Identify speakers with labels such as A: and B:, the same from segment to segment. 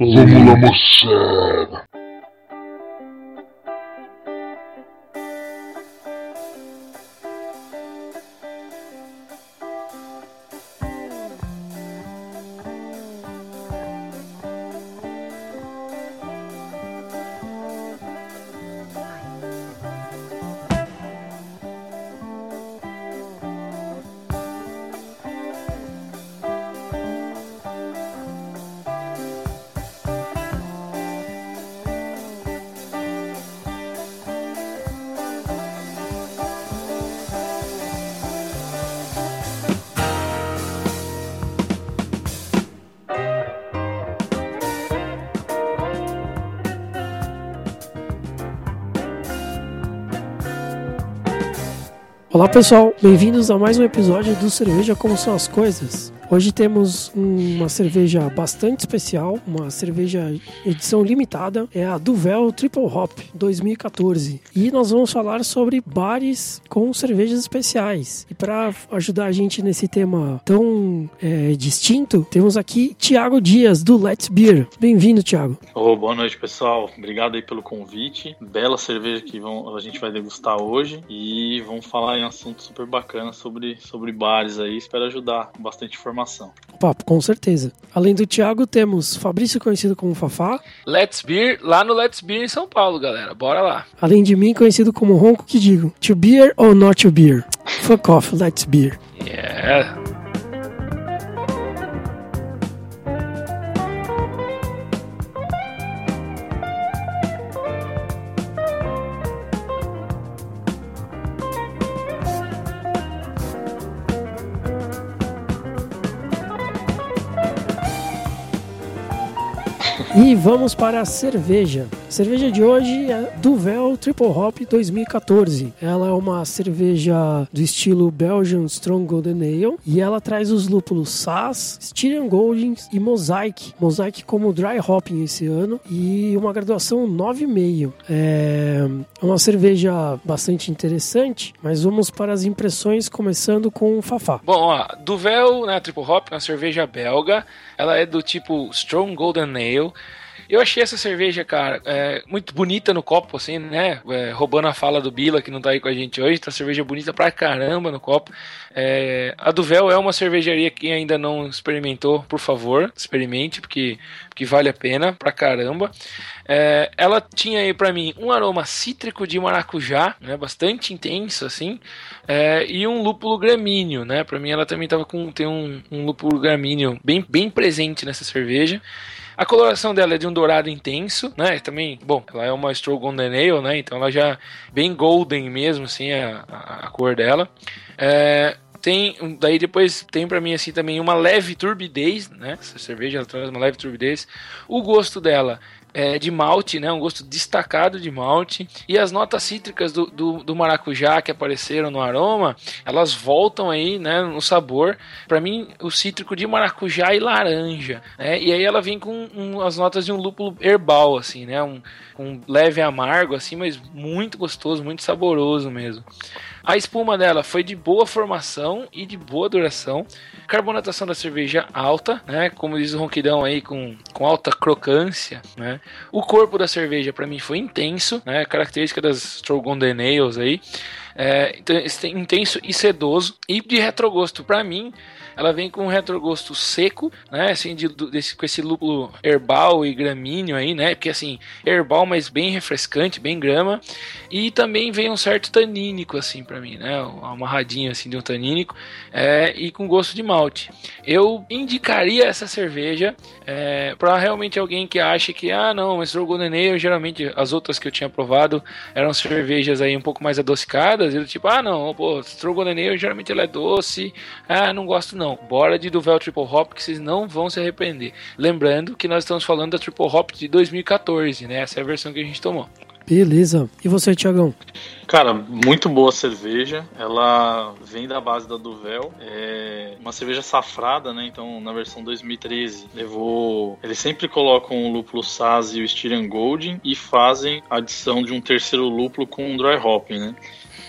A: Vamos lá, moçada.
B: Olá pessoal, bem-vindos a mais um episódio do Cerveja Como São as Coisas. Hoje temos uma cerveja bastante especial, uma cerveja edição limitada, é a Duvel Triple Hop 2014. E nós vamos falar sobre bares com cervejas especiais. E para ajudar a gente nesse tema tão é, distinto, temos aqui Tiago Dias do Let's Beer. Bem-vindo, Tiago.
C: Oh, boa noite, pessoal. Obrigado aí pelo convite. Bela cerveja que vão, a gente vai degustar hoje e vamos falar em um assunto super bacana sobre, sobre bares aí. Espero ajudar bastante informação informação.
B: Papo, com certeza. Além do Thiago, temos Fabrício, conhecido como Fafá.
D: Let's Beer, lá no Let's Beer em São Paulo, galera. Bora lá.
B: Além de mim, conhecido como Ronco, que digo, to beer or not to beer? Fuck off, let's beer.
D: Yeah.
B: E vamos para a cerveja. A cerveja de hoje é Duvel Triple Hop 2014. Ela é uma cerveja do estilo Belgian Strong Golden Ale e ela traz os lúpulos Sass, Styrian Goldings e Mosaic. Mosaic como dry hopping esse ano e uma graduação 9,5. É uma cerveja bastante interessante, mas vamos para as impressões começando com o Fafá.
D: Bom, ó, Duvel, né, Triple Hop, uma cerveja belga. Ela é do tipo Strong Golden Ale. Eu achei essa cerveja, cara, é, muito bonita no copo, assim, né? É, roubando a fala do Bila, que não tá aí com a gente hoje. Tá cerveja bonita pra caramba no copo. É, a Duvel é uma cervejaria que ainda não experimentou, por favor, experimente, porque, porque vale a pena pra caramba. É, ela tinha aí para mim um aroma cítrico de maracujá, né, bastante intenso assim, é, e um lúpulo gramíneo, né? Para mim ela também tava com tem um, um lúpulo gramíneo bem, bem presente nessa cerveja. A coloração dela é de um dourado intenso, né? Também, bom, ela é uma Stroh Golden Ale, né? Então ela já bem golden mesmo, assim, a, a, a cor dela. É, tem daí depois tem para mim assim também uma leve turbidez, né? Essa cerveja ela traz uma leve turbidez. O gosto dela é, de malte, né? Um gosto destacado de malte. E as notas cítricas do, do, do, maracujá que apareceram no aroma, elas voltam aí, né? No sabor. Para mim, o cítrico de maracujá e laranja, né? E aí ela vem com um, as notas de um lúpulo herbal, assim, né? Um, um leve amargo, assim, mas muito gostoso, muito saboroso mesmo. A espuma dela foi de boa formação e de boa duração. Carbonatação da cerveja alta, né? Como diz o ronquidão aí, com, com alta crocância, né? O corpo da cerveja para mim foi intenso, né? Característica das Strogonden Ales aí. É, intenso e sedoso. E de retrogosto, para mim, ela vem com um retrogosto seco, né? Assim, de, desse, com esse lúpulo herbal e gramíneo aí, né? Porque assim, herbal, mas bem refrescante, bem grama. E também vem um certo tanínico, assim, para mim, né? Uma amarradinha assim de um tanínico. É, e com gosto de malte. Eu indicaria essa cerveja é, para realmente alguém que acha que, ah, não, mas Ale, geralmente as outras que eu tinha provado eram cervejas aí um pouco mais adocicadas. E tipo, ah, não, pô, Ale geralmente ela é doce. Ah, não gosto não. Bora de Duvel Triple Hop que vocês não vão se arrepender. Lembrando que nós estamos falando da Triple Hop de 2014, né? Essa é a versão que a gente tomou.
B: Beleza. E você, Tiagão?
C: Cara, muito boa cerveja. Ela vem da base da Duvel. É uma cerveja safrada, né? Então, na versão 2013, levou. Eles sempre colocam o lúpulo Saz e o Styrian Golding e fazem a adição de um terceiro lúpulo com um dry hopping, né?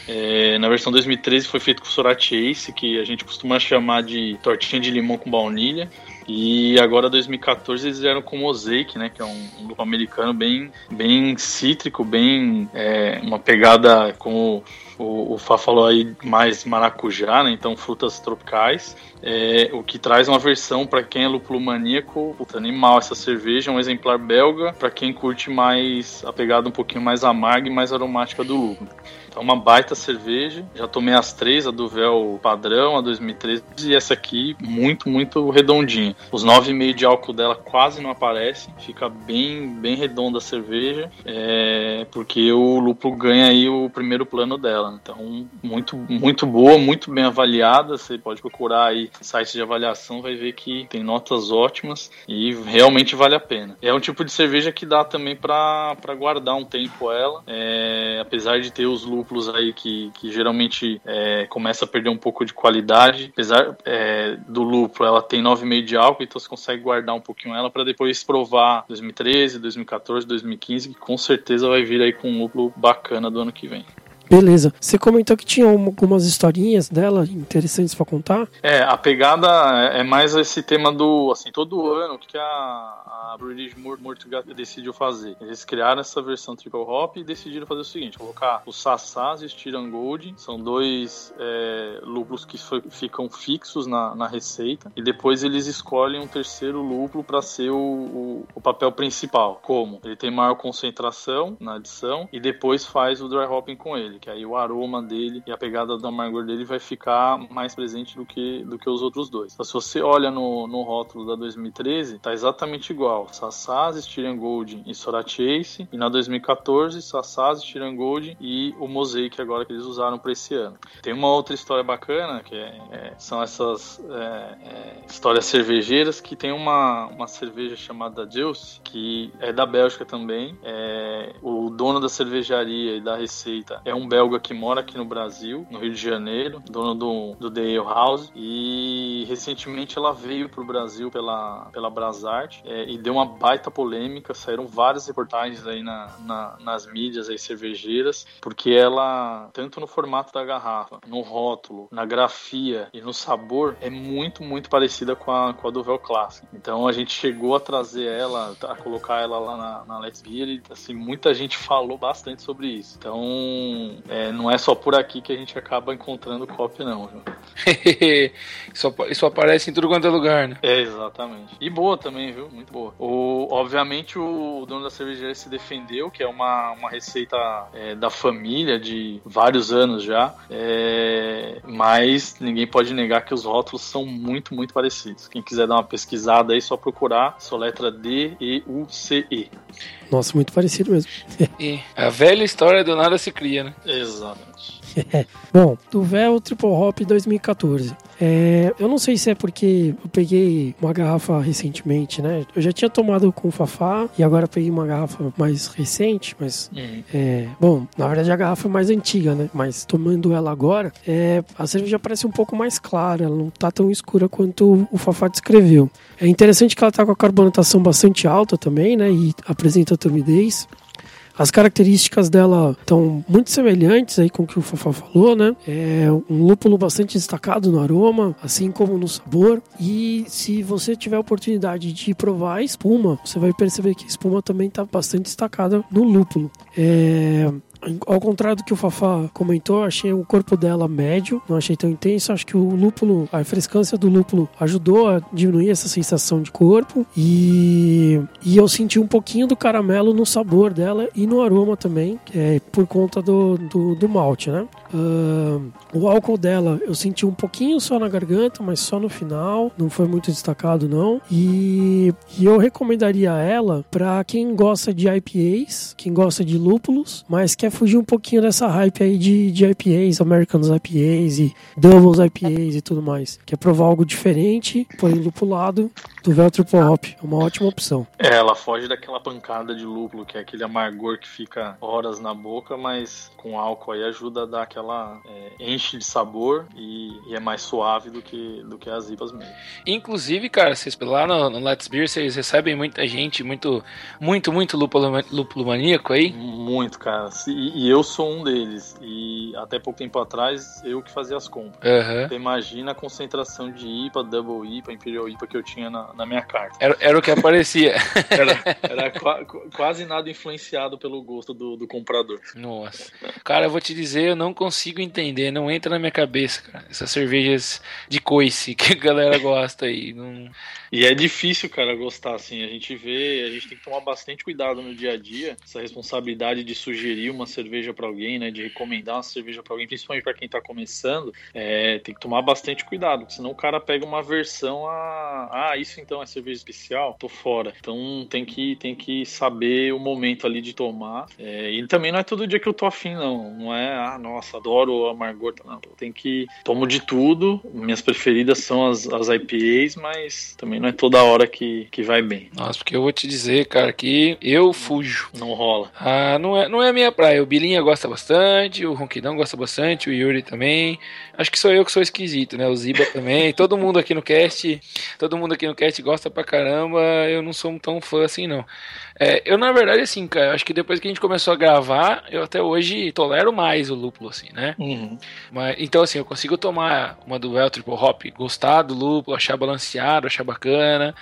C: É, na versão 2013 foi feito com Sorati Ace, que a gente costuma chamar de tortinha de limão com baunilha. E agora 2014 eles vieram com Mosaic, né? Que é um, um americano bem, bem cítrico, bem é, uma pegada como o, o Fá falou aí mais maracujá, né? Então frutas tropicais. É, o que traz uma versão para quem é lúpulo maníaco, puta, animal essa cerveja, um exemplar belga para quem curte mais a pegada um pouquinho mais amarga e mais aromática do lúpulo. Então, uma baita cerveja. Já tomei as três, a do véu padrão, a 2013 e essa aqui, muito, muito redondinha. Os 9,5 de álcool dela quase não aparecem, fica bem, bem redonda a cerveja, é, porque o lúpulo ganha aí o primeiro plano dela. Então, muito, muito boa, muito bem avaliada. Você pode procurar aí sites de avaliação, vai ver que tem notas ótimas e realmente vale a pena. É um tipo de cerveja que dá também para guardar um tempo ela, é, apesar de ter os lúpulos aí que, que geralmente é, começa a perder um pouco de qualidade. Apesar é, do lúpulo, ela tem 9,5 de álcool, então você consegue guardar um pouquinho ela para depois provar 2013, 2014, 2015, que com certeza vai vir aí com um lúpulo bacana do ano que vem.
B: Beleza. Você comentou que tinha algumas historinhas dela interessantes para contar?
C: É, a pegada é mais esse tema do, assim, todo ano, o que a, a British Mortigat decidiu fazer? Eles criaram essa versão triple hop e decidiram fazer o seguinte, colocar os Sassás e os Tirangold, são dois é, lúpulos que ficam fixos na, na receita, e depois eles escolhem um terceiro lúpulo para ser o, o, o, papel principal. Como? Ele tem maior concentração na adição e depois faz o dry hopping com ele que aí o aroma dele e a pegada do amargor dele vai ficar mais presente do que, do que os outros dois. Então, se você olha no, no rótulo da 2013, tá exatamente igual. Sassaz, Styrian Gold e Sora Chase. E na 2014, Sassaz, Styrian Gold e o Mosaic agora que eles usaram para esse ano. Tem uma outra história bacana, que é, é, são essas é, é histórias cervejeiras, que tem uma, uma cerveja chamada Juice, que é da Bélgica também. É, o dono da cervejaria e da receita é um belga que mora aqui no Brasil, no Rio de Janeiro, dono do, do The Ale House. E recentemente ela veio para o Brasil pela, pela Brasart é, e deu uma baita polêmica. Saíram várias reportagens aí na, na, nas mídias aí cervejeiras, porque ela, tanto no formato da garrafa, no rótulo, na grafia e no sabor, é muito, muito parecida com a, com a Duvel Classic. Então a gente chegou a trazer ela, a colocar ela lá na, na Let's Beer e assim, muita gente falou bastante sobre isso. Então é, não é só por aqui que a gente acaba encontrando cópia, não.
D: isso, isso aparece em tudo quanto é lugar, né?
C: É, exatamente. E boa também, viu? Muito boa. O, obviamente, o, dono da cervejaria se defendeu, que é uma, uma receita é, da família de vários anos já, é, mas ninguém pode negar que os rótulos são muito, muito parecidos. Quem quiser dar uma pesquisada aí, só procurar sua letra D, E, U, C, E.
B: Nossa, muito parecido mesmo.
D: a velha história do nada se cria, né?
C: Exatamente.
B: Bom, Duvel Triple Hop 2014. É, eu não sei se é porque eu peguei uma garrafa recentemente, né? Eu já tinha tomado com o Fafá e agora peguei uma garrafa mais recente, mas. Uhum. É, bom, na verdade a garrafa é mais antiga, né? Mas tomando ela agora, é, a cerveja parece um pouco mais clara, ela não tá tão escura quanto o Fafá descreveu. É interessante que ela tá com a carbonatação bastante alta também, né? E apresenta turbidez. As características dela estão muito semelhantes aí com o que o Fafá falou, né? É um lúpulo bastante destacado no aroma, assim como no sabor. E se você tiver a oportunidade de provar a espuma, você vai perceber que a espuma também está bastante destacada no lúpulo. É, ao contrário do que o Fafá comentou, achei o corpo dela médio, não achei tão intenso. Acho que o lúpulo, a frescância do lúpulo ajudou a diminuir essa sensação de corpo. E, e eu senti um pouquinho do caramelo no sabor dela e no aroma também, é, por conta do, do, do malte, né? Uh, o álcool dela eu senti um pouquinho só na garganta, mas só no final, não foi muito destacado não. E, e eu recomendaria ela para quem gosta de IPAs, quem gosta de lúpulos, mas quer fugir um pouquinho dessa hype aí de, de IPAs, Americanos IPAs e Doubles IPAs e tudo mais. Quer provar algo diferente, põe lupulado do Vel Triple Hop. É uma ótima opção.
C: É, ela foge daquela pancada de lúpulo, que é aquele amargor que fica horas na boca, mas com álcool aí ajuda a dar aquela. É, enche de sabor e, e, é mais suave do que, do que as IPAs mesmo.
D: Inclusive, cara, vocês lá no, no Let's Beer, vocês recebem muita gente, muito, muito, muito lúpulo, lúpulo maníaco aí?
C: Muito, cara. E, e, eu sou um deles. E até pouco tempo atrás, eu que fazia as compras.
D: Uhum.
C: Você imagina a concentração de IPA, Double IPA, Imperial IPA que eu tinha na, na minha carta.
D: Era, era o que aparecia.
C: era, era qua, quase nada influenciado pelo gosto do, do comprador.
D: Nossa. Cara, eu vou te dizer, eu não consigo entender, não entra na minha cabeça, cara. Essas cervejas de coice que a galera gosta aí. Não...
C: E é difícil, cara, gostar assim. A gente vê, a gente tem que tomar bastante cuidado no dia a dia. Essa responsabilidade de sugerir uma cerveja para alguém, né? De recomendar uma cerveja para alguém, principalmente para quem tá começando, é, tem que tomar bastante cuidado, senão o cara pega uma versão a. Ah, isso então é cerveja especial? Tô fora. Então tem que, tem que saber o momento ali de tomar. É, e também não é todo dia que eu tô afim, não. Não é, ah, nossa, adoro amargor. Não, tem que. Tomo de tudo. Minhas preferidas são as, as IPAs, mas também não é toda hora que, que vai bem.
D: Nossa, porque eu vou te dizer, cara, que eu fujo.
C: Não rola.
D: Ah, não é, não é a minha praia. O Bilinha gosta bastante, o Ronquidão gosta bastante, o Yuri também. Acho que sou eu que sou esquisito, né? O Ziba também. todo mundo aqui no cast, todo mundo aqui no cast gosta pra caramba. Eu não sou tão fã assim, não. É, eu, na verdade, assim, cara, acho que depois que a gente começou a gravar, eu até hoje tolero mais o lúpulo, assim, né?
C: Uhum.
D: Mas, então, assim, eu consigo tomar uma do Triple Hop, gostar do lúpulo, achar balanceado, achar bacana.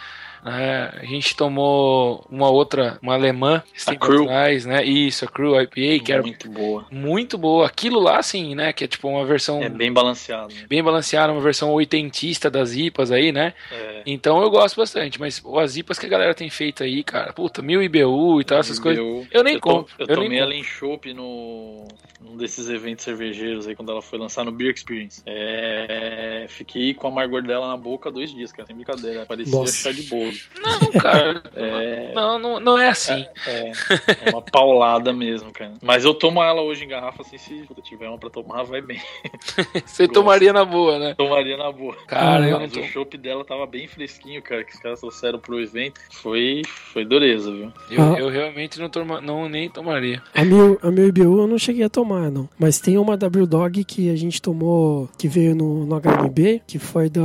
D: É, a gente tomou uma outra, uma alemã,
C: a Crew.
D: atrás, né? Isso, a Crew IPA, que era
C: muito boa.
D: Muito boa. Aquilo lá, assim, né? Que é tipo uma versão.
C: É bem balanceado. Né?
D: Bem balanceada, uma versão oitentista das IPAs aí, né?
C: É.
D: Então eu gosto bastante. Mas as IPAs que a galera tem feito aí, cara, puta, mil IBU e tal, essas coisas. Eu nem
C: eu
D: compro.
C: eu,
D: eu
C: tomei
D: nem
C: ela em chopp no num desses eventos cervejeiros aí, quando ela foi lançar no Beer Experience. É, fiquei com a amargor dela na boca dois dias, cara, sem brincadeira. Parecia
B: Nossa.
C: chá de bolo.
D: Não, cara.
C: É,
D: Não, não, não é assim.
C: é, é uma paulada mesmo, cara. Mas eu tomo ela hoje em garrafa, assim, se puta, tiver uma pra tomar, vai bem.
D: Você
C: gosto.
D: tomaria na boa, né?
C: Tomaria na boa.
D: Cara, eu
C: Mas
D: tô.
C: o chopp dela tava bem fresquinho, cara, que os caras trouxeram pro evento. Foi, foi dureza, viu?
D: Eu,
B: Ah.
D: eu realmente não, toma, não nem tomaria.
B: A meu, a meu IBU eu não cheguei a tomar, não. Mas tem uma W Dog que a gente tomou, que veio no, no HMB, que foi da,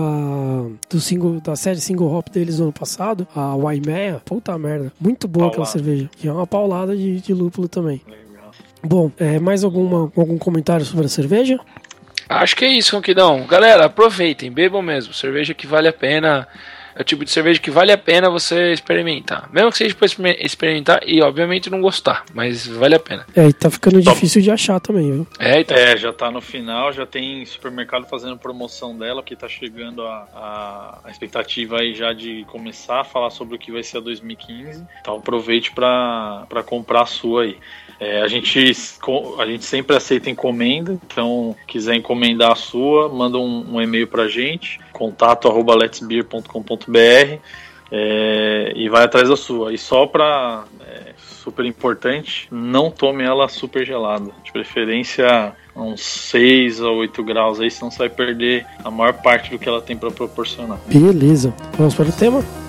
B: do single, da série single hop deles do ano passado, a Waimea. Puta merda. Muito boa aquela
C: Paulada.
B: cerveja. E é uma paulada de, de lúpulo também.
C: Legal.
B: Bom, é, mais alguma, algum comentário sobre a cerveja?
D: Acho que é isso, Ronquidão. Galera, aproveitem, bebam mesmo. Cerveja que vale a pena. É o tipo de cerveja que vale a pena você experimentar. Mesmo que seja exper- experimentar e, obviamente, não gostar. Mas vale a pena.
B: É, e tá ficando
C: Top.
B: difícil de achar também, viu?
D: É, então.
C: É, já tá no final, já tem supermercado fazendo promoção dela, porque tá chegando a, a, a expectativa aí já de começar a falar sobre o que vai ser a 2015. Então aproveite para comprar a sua aí. É, a, gente, a gente sempre aceita encomenda, então quiser encomendar a sua, manda um, um e-mail pra gente, contato arroba letsbeer.com.br é, e vai atrás da sua. E só pra é, super importante, não tome ela super gelada. De preferência uns 6 a 8 graus aí, senão você vai perder a maior parte do que ela tem para proporcionar.
B: Beleza. Vamos para o tema?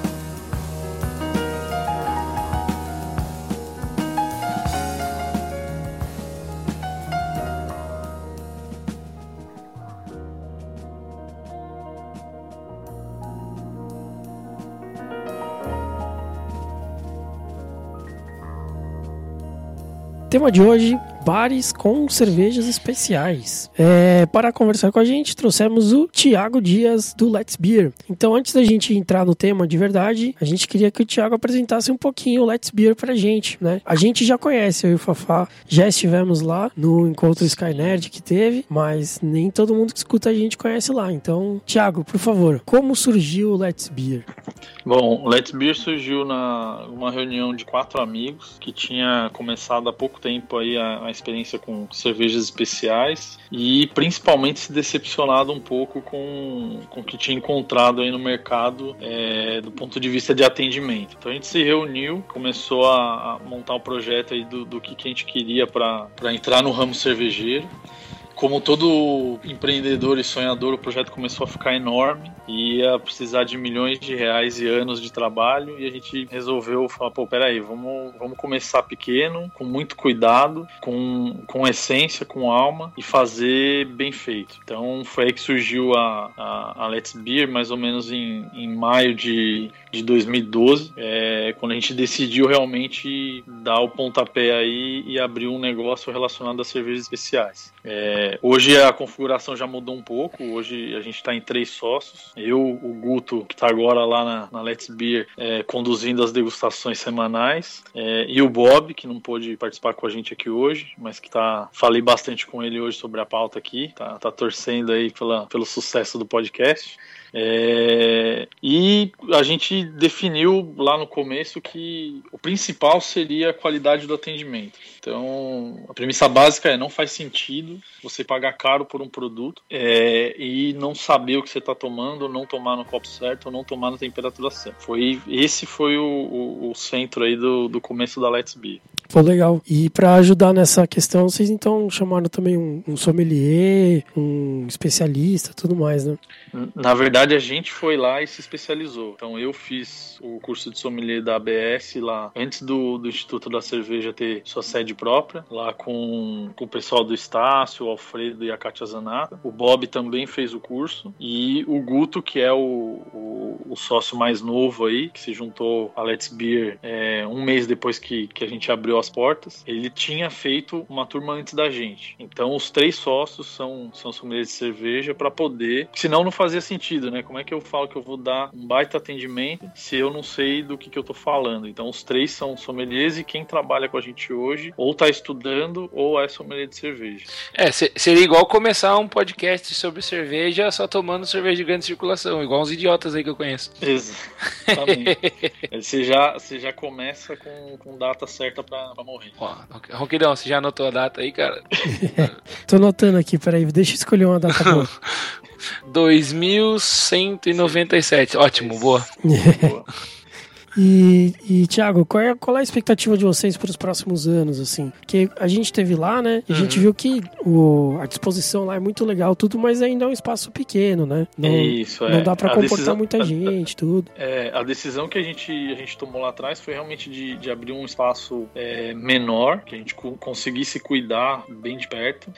B: Tema de hoje: bares com cervejas especiais. É, para conversar com a gente, trouxemos o Tiago Dias do Let's Beer. Então, antes da gente entrar no tema de verdade, a gente queria que o Tiago apresentasse um pouquinho o Let's Beer pra gente, né? A gente já conhece, eu e o Fafá já estivemos lá no encontro Sky Nerd que teve, mas nem todo mundo que escuta a gente conhece lá. Então, Tiago, por favor, como surgiu o Let's Beer?
C: Bom, o Let's Beer surgiu na uma reunião de quatro amigos que tinha começado há pouco tempo aí a, a experiência com cervejas especiais e principalmente se decepcionado um pouco com, com o que tinha encontrado aí no mercado é, do ponto de vista de atendimento. Então a gente se reuniu, começou a, a montar o projeto aí do, do que, que a gente queria para entrar no ramo cervejeiro. Como todo empreendedor e sonhador, o projeto começou a ficar enorme e ia precisar de milhões de reais e anos de trabalho e a gente resolveu falar, pô, peraí, vamos, vamos começar pequeno, com muito cuidado, com, com essência, com alma e fazer bem feito. Então foi aí que surgiu a, a, a Let's Beer, mais ou menos em, em maio de, de 2012, é, quando a gente decidiu realmente dar o pontapé aí e abrir um negócio relacionado a cervejas especiais. É, hoje a configuração já mudou um pouco, hoje a gente está em três sócios, eu, o Guto, que está agora lá na, na Let's Beer, é, conduzindo as degustações semanais, é, e o Bob, que não pôde participar com a gente aqui hoje, mas que tá, falei bastante com ele hoje sobre a pauta aqui, tá, tá torcendo aí pela, pelo sucesso do podcast. É, e a gente definiu lá no começo que o principal seria a qualidade do atendimento. Então, a premissa básica é não faz sentido você pagar caro por um produto é, e não saber o que você está tomando, não tomar no copo certo, ou não tomar na temperatura certa. Foi, esse foi o, o, o centro aí do, do começo da Let's Be.
B: Pô, legal. E para ajudar nessa questão, vocês então chamaram também um, um sommelier, um especialista, tudo mais, né?
C: Na verdade, a gente foi lá e se especializou. Então, eu fiz o curso de sommelier da ABS lá, antes do, do Instituto da Cerveja ter sua sede própria, lá com, com o pessoal do Estácio, o Alfredo e a Katia Zanata. O Bob também fez o curso. E o Guto, que é o, o, o sócio mais novo aí, que se juntou a Let's Beer é, um mês depois que, que a gente abriu as portas, ele tinha feito uma turma antes da gente. Então, os três sócios são, são sommeliers de cerveja para poder, senão não fazia sentido, né? Como é que eu falo que eu vou dar um baita atendimento se eu não sei do que, que eu tô falando? Então, os três são sommeliers e quem trabalha com a gente hoje ou tá estudando ou é sommelier de cerveja.
D: É, seria igual começar um podcast sobre cerveja só tomando cerveja de grande circulação, igual uns idiotas aí que eu conheço.
C: Exatamente. você, já, você já começa com, com data certa pra, pra morrer.
D: Ó, Ronquidão, você já anotou a data aí, cara?
B: Tô anotando aqui, peraí, deixa eu escolher uma data boa.
D: 2197. Ótimo, boa.
C: Boa.
B: E, e Thiago, qual é, qual é a expectativa de vocês para os próximos anos, assim? Porque a gente teve lá, né? E a gente viu que o, a disposição lá é muito legal, tudo, mas ainda é um espaço pequeno, né? Não,
C: Isso, é.
B: não dá para comportar
C: decisão-
B: muita gente, tudo.
C: É, a decisão que a gente, a gente tomou lá atrás foi realmente de, de abrir um espaço é, menor, que a gente co- conseguisse cuidar bem de perto,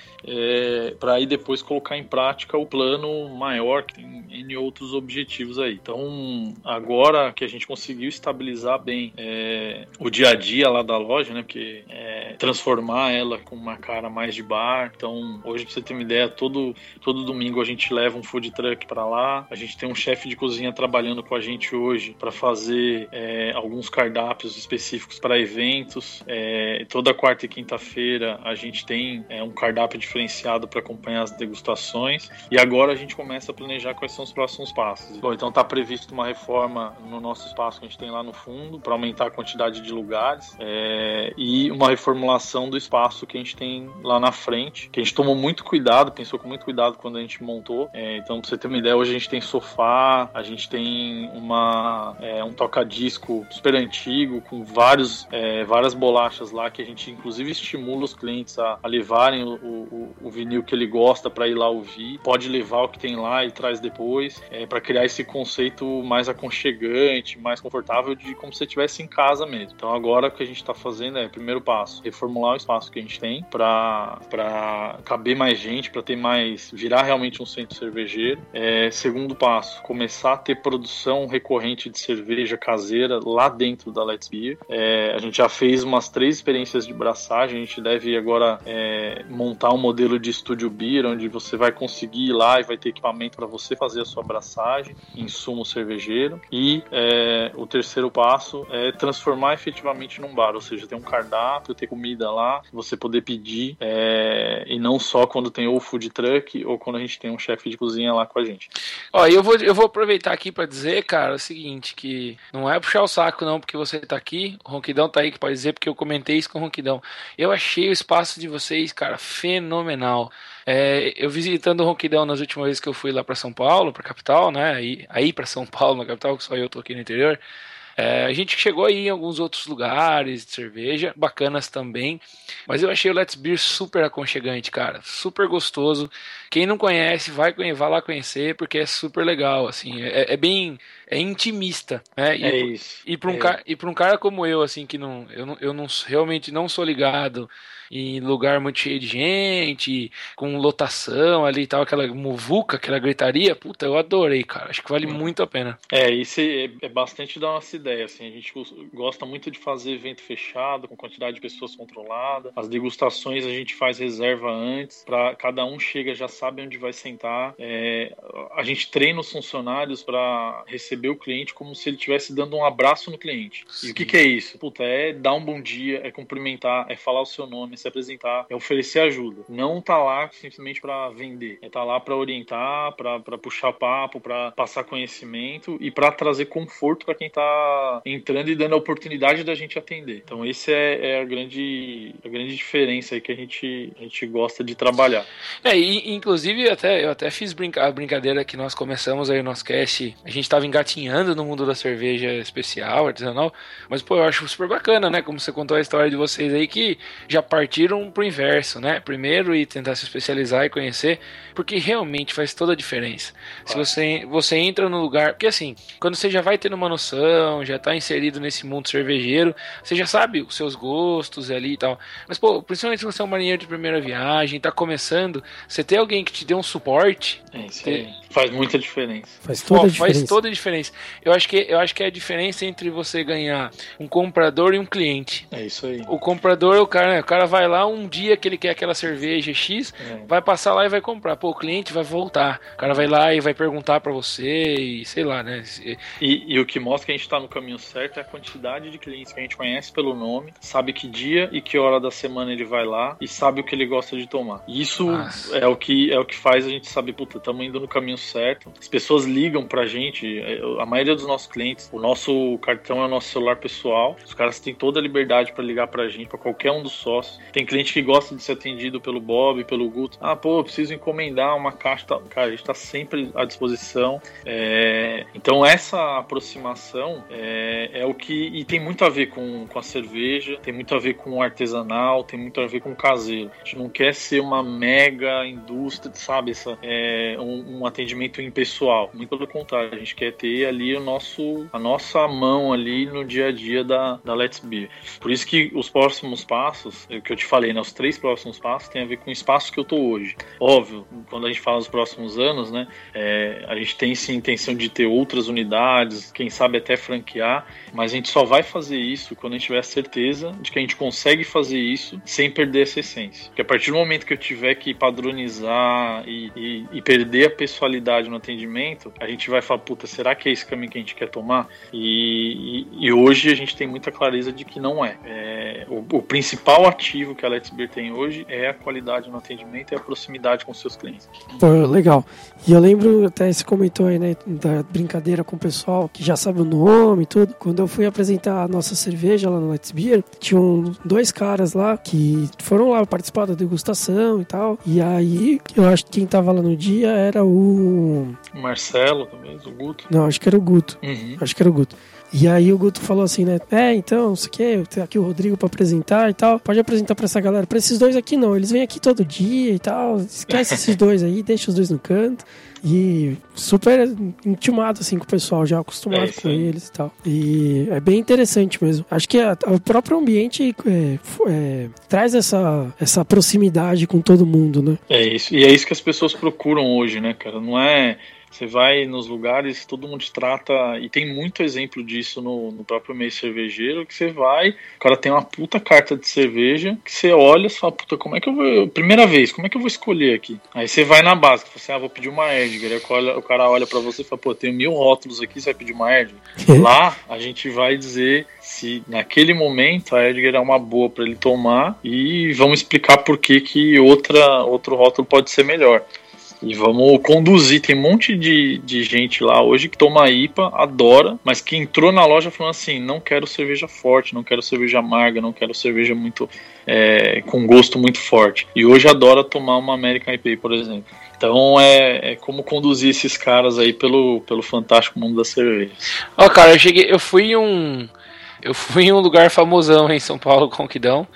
C: para aí depois colocar em prática o plano maior, que tem N outros objetivos aí. Então, agora que a gente conseguiu estabilizar bem é, o dia a dia lá da loja, né? Porque é, transformar ela com uma cara mais de bar. Então, hoje, pra você ter uma ideia, todo, todo domingo a gente leva um food truck para lá. A gente tem um chefe de cozinha trabalhando com a gente hoje para fazer é, alguns cardápios específicos para eventos. É, toda quarta e quinta-feira a gente tem é, um cardápio diferenciado para acompanhar as degustações. E agora a gente começa a planejar quais são os próximos passos. Bom, então está previsto uma reforma no nosso espaço que a gente tem lá no fundo para aumentar a quantidade de lugares é, e uma reformulação do espaço que a gente tem lá na frente, que a gente tomou muito cuidado, pensou com muito cuidado quando a gente montou. É, então, para você ter uma ideia, hoje a gente tem sofá, a gente tem uma é, um toca-disco super antigo com vários é, várias bolachas lá que a gente inclusive estimula os clientes a, a levarem o, o, o vinil que ele gosta para ir lá ouvir. Pode levar o que tem lá e traz depois, é, para criar esse conceito mais aconchegante, mais confortável de como se você estivesse em casa mesmo. Então agora o que a gente está fazendo é, primeiro passo, reformular o espaço que a gente tem para caber mais gente, para ter mais, virar realmente um centro cervejeiro. É, segundo passo, começar a ter produção recorrente de cerveja caseira lá dentro da Let's Beer. É, a gente já fez umas três experiências de braçagem, a gente deve agora é, montar um modelo de estúdio beer, onde você vai conseguir ir lá e vai ter equipamento para você fazer a sua braçagem, insumo cervejeiro. E é, o terceiro passo é transformar efetivamente num bar, ou seja, ter um cardápio, ter comida lá, você poder pedir, é, e não só quando tem ou food truck ou quando a gente tem um chefe de cozinha lá com a gente.
D: Ó, eu vou, eu vou aproveitar aqui pra dizer, cara, o seguinte, que não é puxar o saco não, porque você tá aqui, o Ronquidão tá aí que pode dizer, porque eu comentei isso com o Ronquidão. Eu achei o espaço de vocês, cara, fenomenal. É, eu visitando o Ronquidão nas últimas vezes que eu fui lá pra São Paulo, pra capital, né, aí, aí pra São Paulo, na capital, que só eu tô aqui no interior, É, a gente chegou aí em alguns outros lugares de cerveja, bacanas também, mas eu achei o Let's Beer super aconchegante, cara, super gostoso. Quem não conhece, vai, vai lá conhecer, porque é super legal, assim, é, é bem é intimista, né?
C: E, é isso.
D: E para um, é. cara, e um cara como eu, assim, que não, eu, não, eu não realmente não sou ligado em lugar muito cheio de gente, com lotação ali e tal, aquela muvuca, aquela gritaria, puta, eu adorei, cara. Acho que vale muito a pena.
C: É, isso é, é bastante da nossa ideia, assim, a gente gosta muito de fazer evento fechado, com quantidade de pessoas controlada. As degustações a gente faz reserva antes, para cada um chega já sabe onde vai sentar. É, a gente treina os funcionários para receber o cliente como se ele estivesse dando um abraço no cliente. Sim. E o que, que é isso? Puta, é dar um bom dia, é cumprimentar, é falar o seu nome, se apresentar, é oferecer ajuda. Não tá lá simplesmente para vender, é tá lá para orientar, para puxar papo, para passar conhecimento e para trazer conforto para quem tá entrando e dando a oportunidade da gente atender. Então esse é, é, a grande a grande diferença aí que a gente a gente gosta de trabalhar.
D: É, e, inclusive até eu até fiz brinca, a brincadeira que nós começamos aí o nosso cast, a gente tava engatinhando no mundo da cerveja especial, artesanal, mas pô, eu acho super bacana, né, como você contou a história de vocês aí que já partiu partiram pro inverso, né? Primeiro e tentar se especializar e conhecer, porque realmente faz toda a diferença. Se você, você entra no lugar. Porque assim, quando você já vai tendo uma noção, já tá inserido nesse mundo cervejeiro, você já sabe os seus gostos ali e tal. Mas, pô, principalmente se você é um marinheiro de primeira viagem, tá começando, você ter alguém que te dê um suporte.
C: É isso ter... Faz muita diferença.
B: Faz toda pô, a
D: diferença. Faz toda a diferença. Eu acho, que, eu acho que é a diferença entre você ganhar um comprador e um cliente.
C: É isso aí.
D: O comprador, o cara, né, o cara vai vai lá um dia que ele quer aquela cerveja X, é. vai passar lá e vai comprar. Pô, o cliente vai voltar. O cara vai lá e vai perguntar para você e sei lá, né?
C: E, e, o que mostra que a gente tá no caminho certo é a quantidade de clientes que a gente conhece pelo nome, sabe que dia e que hora da semana ele vai lá e sabe o que ele gosta de tomar. Isso é o que é o que faz a gente saber, puta, estamos indo no caminho certo. As pessoas ligam pra gente, é, a maioria dos nossos clientes, o nosso cartão é o nosso celular pessoal. Os caras têm toda a liberdade para ligar pra gente, para qualquer um dos sócios. Tem cliente que gosta de ser atendido pelo Bob, pelo Guto. Ah, pô, preciso encomendar uma caixa. Cara, a gente está sempre à disposição. É... Então, essa aproximação é... é, o que. E tem muito a ver com, com a cerveja, tem muito a ver com o artesanal, tem muito a ver com o caseiro. A gente não quer ser uma mega indústria, sabe? Essa, é... um, um atendimento impessoal. Muito pelo contrário, a gente quer ter ali o nosso, a nossa mão ali no dia a dia da, da Let's Beer. Por isso que os próximos passos, que eu te falei, né, os três próximos passos tem a ver com o espaço que eu tô hoje. Óbvio, quando a gente fala dos próximos anos, né, é, a gente tem sim intenção de ter outras unidades, quem sabe até franquear, mas a gente só vai fazer isso quando a gente tiver a certeza de que a gente consegue fazer isso sem perder essa essência. Porque a partir do momento que eu tiver que padronizar e, e, e perder a pessoalidade no atendimento, a gente vai falar, puta, será que é esse caminho que a gente quer tomar? E, e hoje a gente tem muita clareza de que não é. é o, o principal ativo que a Let's Beer tem hoje é a qualidade no atendimento e a proximidade com seus clientes.
B: Pô, legal. E eu lembro, até você comentou aí, né, da brincadeira com o pessoal que já sabe o nome e tudo. Quando eu fui apresentar a nossa cerveja lá no Let's Beer, tinham dois caras lá que foram lá participar da degustação e tal. E aí, eu acho que quem tava lá no dia era o.
C: Marcelo também, o Guto.
B: Não, acho que era o Guto.
C: Uhum.
B: Acho que era o Guto. E aí o Guto falou assim, né? É, então, isso aqui, tem aqui o Rodrigo para apresentar e tal. Pode apresentar para essa galera. Para esses dois aqui não, eles vêm aqui todo dia e tal. Esquece esses dois aí, deixa os dois no canto. E super intimado assim com o pessoal, já acostumado é com eles e tal. E é bem interessante mesmo. Acho que a, o próprio ambiente é, é, traz essa, essa proximidade com todo mundo, né?
C: É isso. E é isso que as pessoas procuram hoje, né, cara? Não é você vai nos lugares, todo mundo te trata, e tem muito exemplo disso no, no próprio meio cervejeiro, que você vai, o cara tem uma puta carta de cerveja, que você olha e fala, puta, como é que eu vou. Primeira vez, como é que eu vou escolher aqui? Aí você vai na base, você fala assim, ah, vou pedir uma Edgar. Aí o cara, olha para você e fala, pô, tem mil rótulos aqui, você vai pedir uma Edgar. Lá a gente vai dizer se naquele momento a Edgar é uma boa para ele tomar e vamos explicar por que, que outra, outro rótulo pode ser melhor. E vamos conduzir. Tem um monte de, de gente lá hoje que toma IPA, adora, mas que entrou na loja falando assim: não quero cerveja forte, não quero cerveja amarga, não quero cerveja muito é, com gosto muito forte. E hoje adora tomar uma American IPA, por exemplo. Então é, é, como conduzir esses caras aí pelo, pelo fantástico mundo da cerveja.
D: Ó, oh, cara, eu cheguei, eu fui em um. Eu fui em um lugar famosão em São Paulo, Conquidão.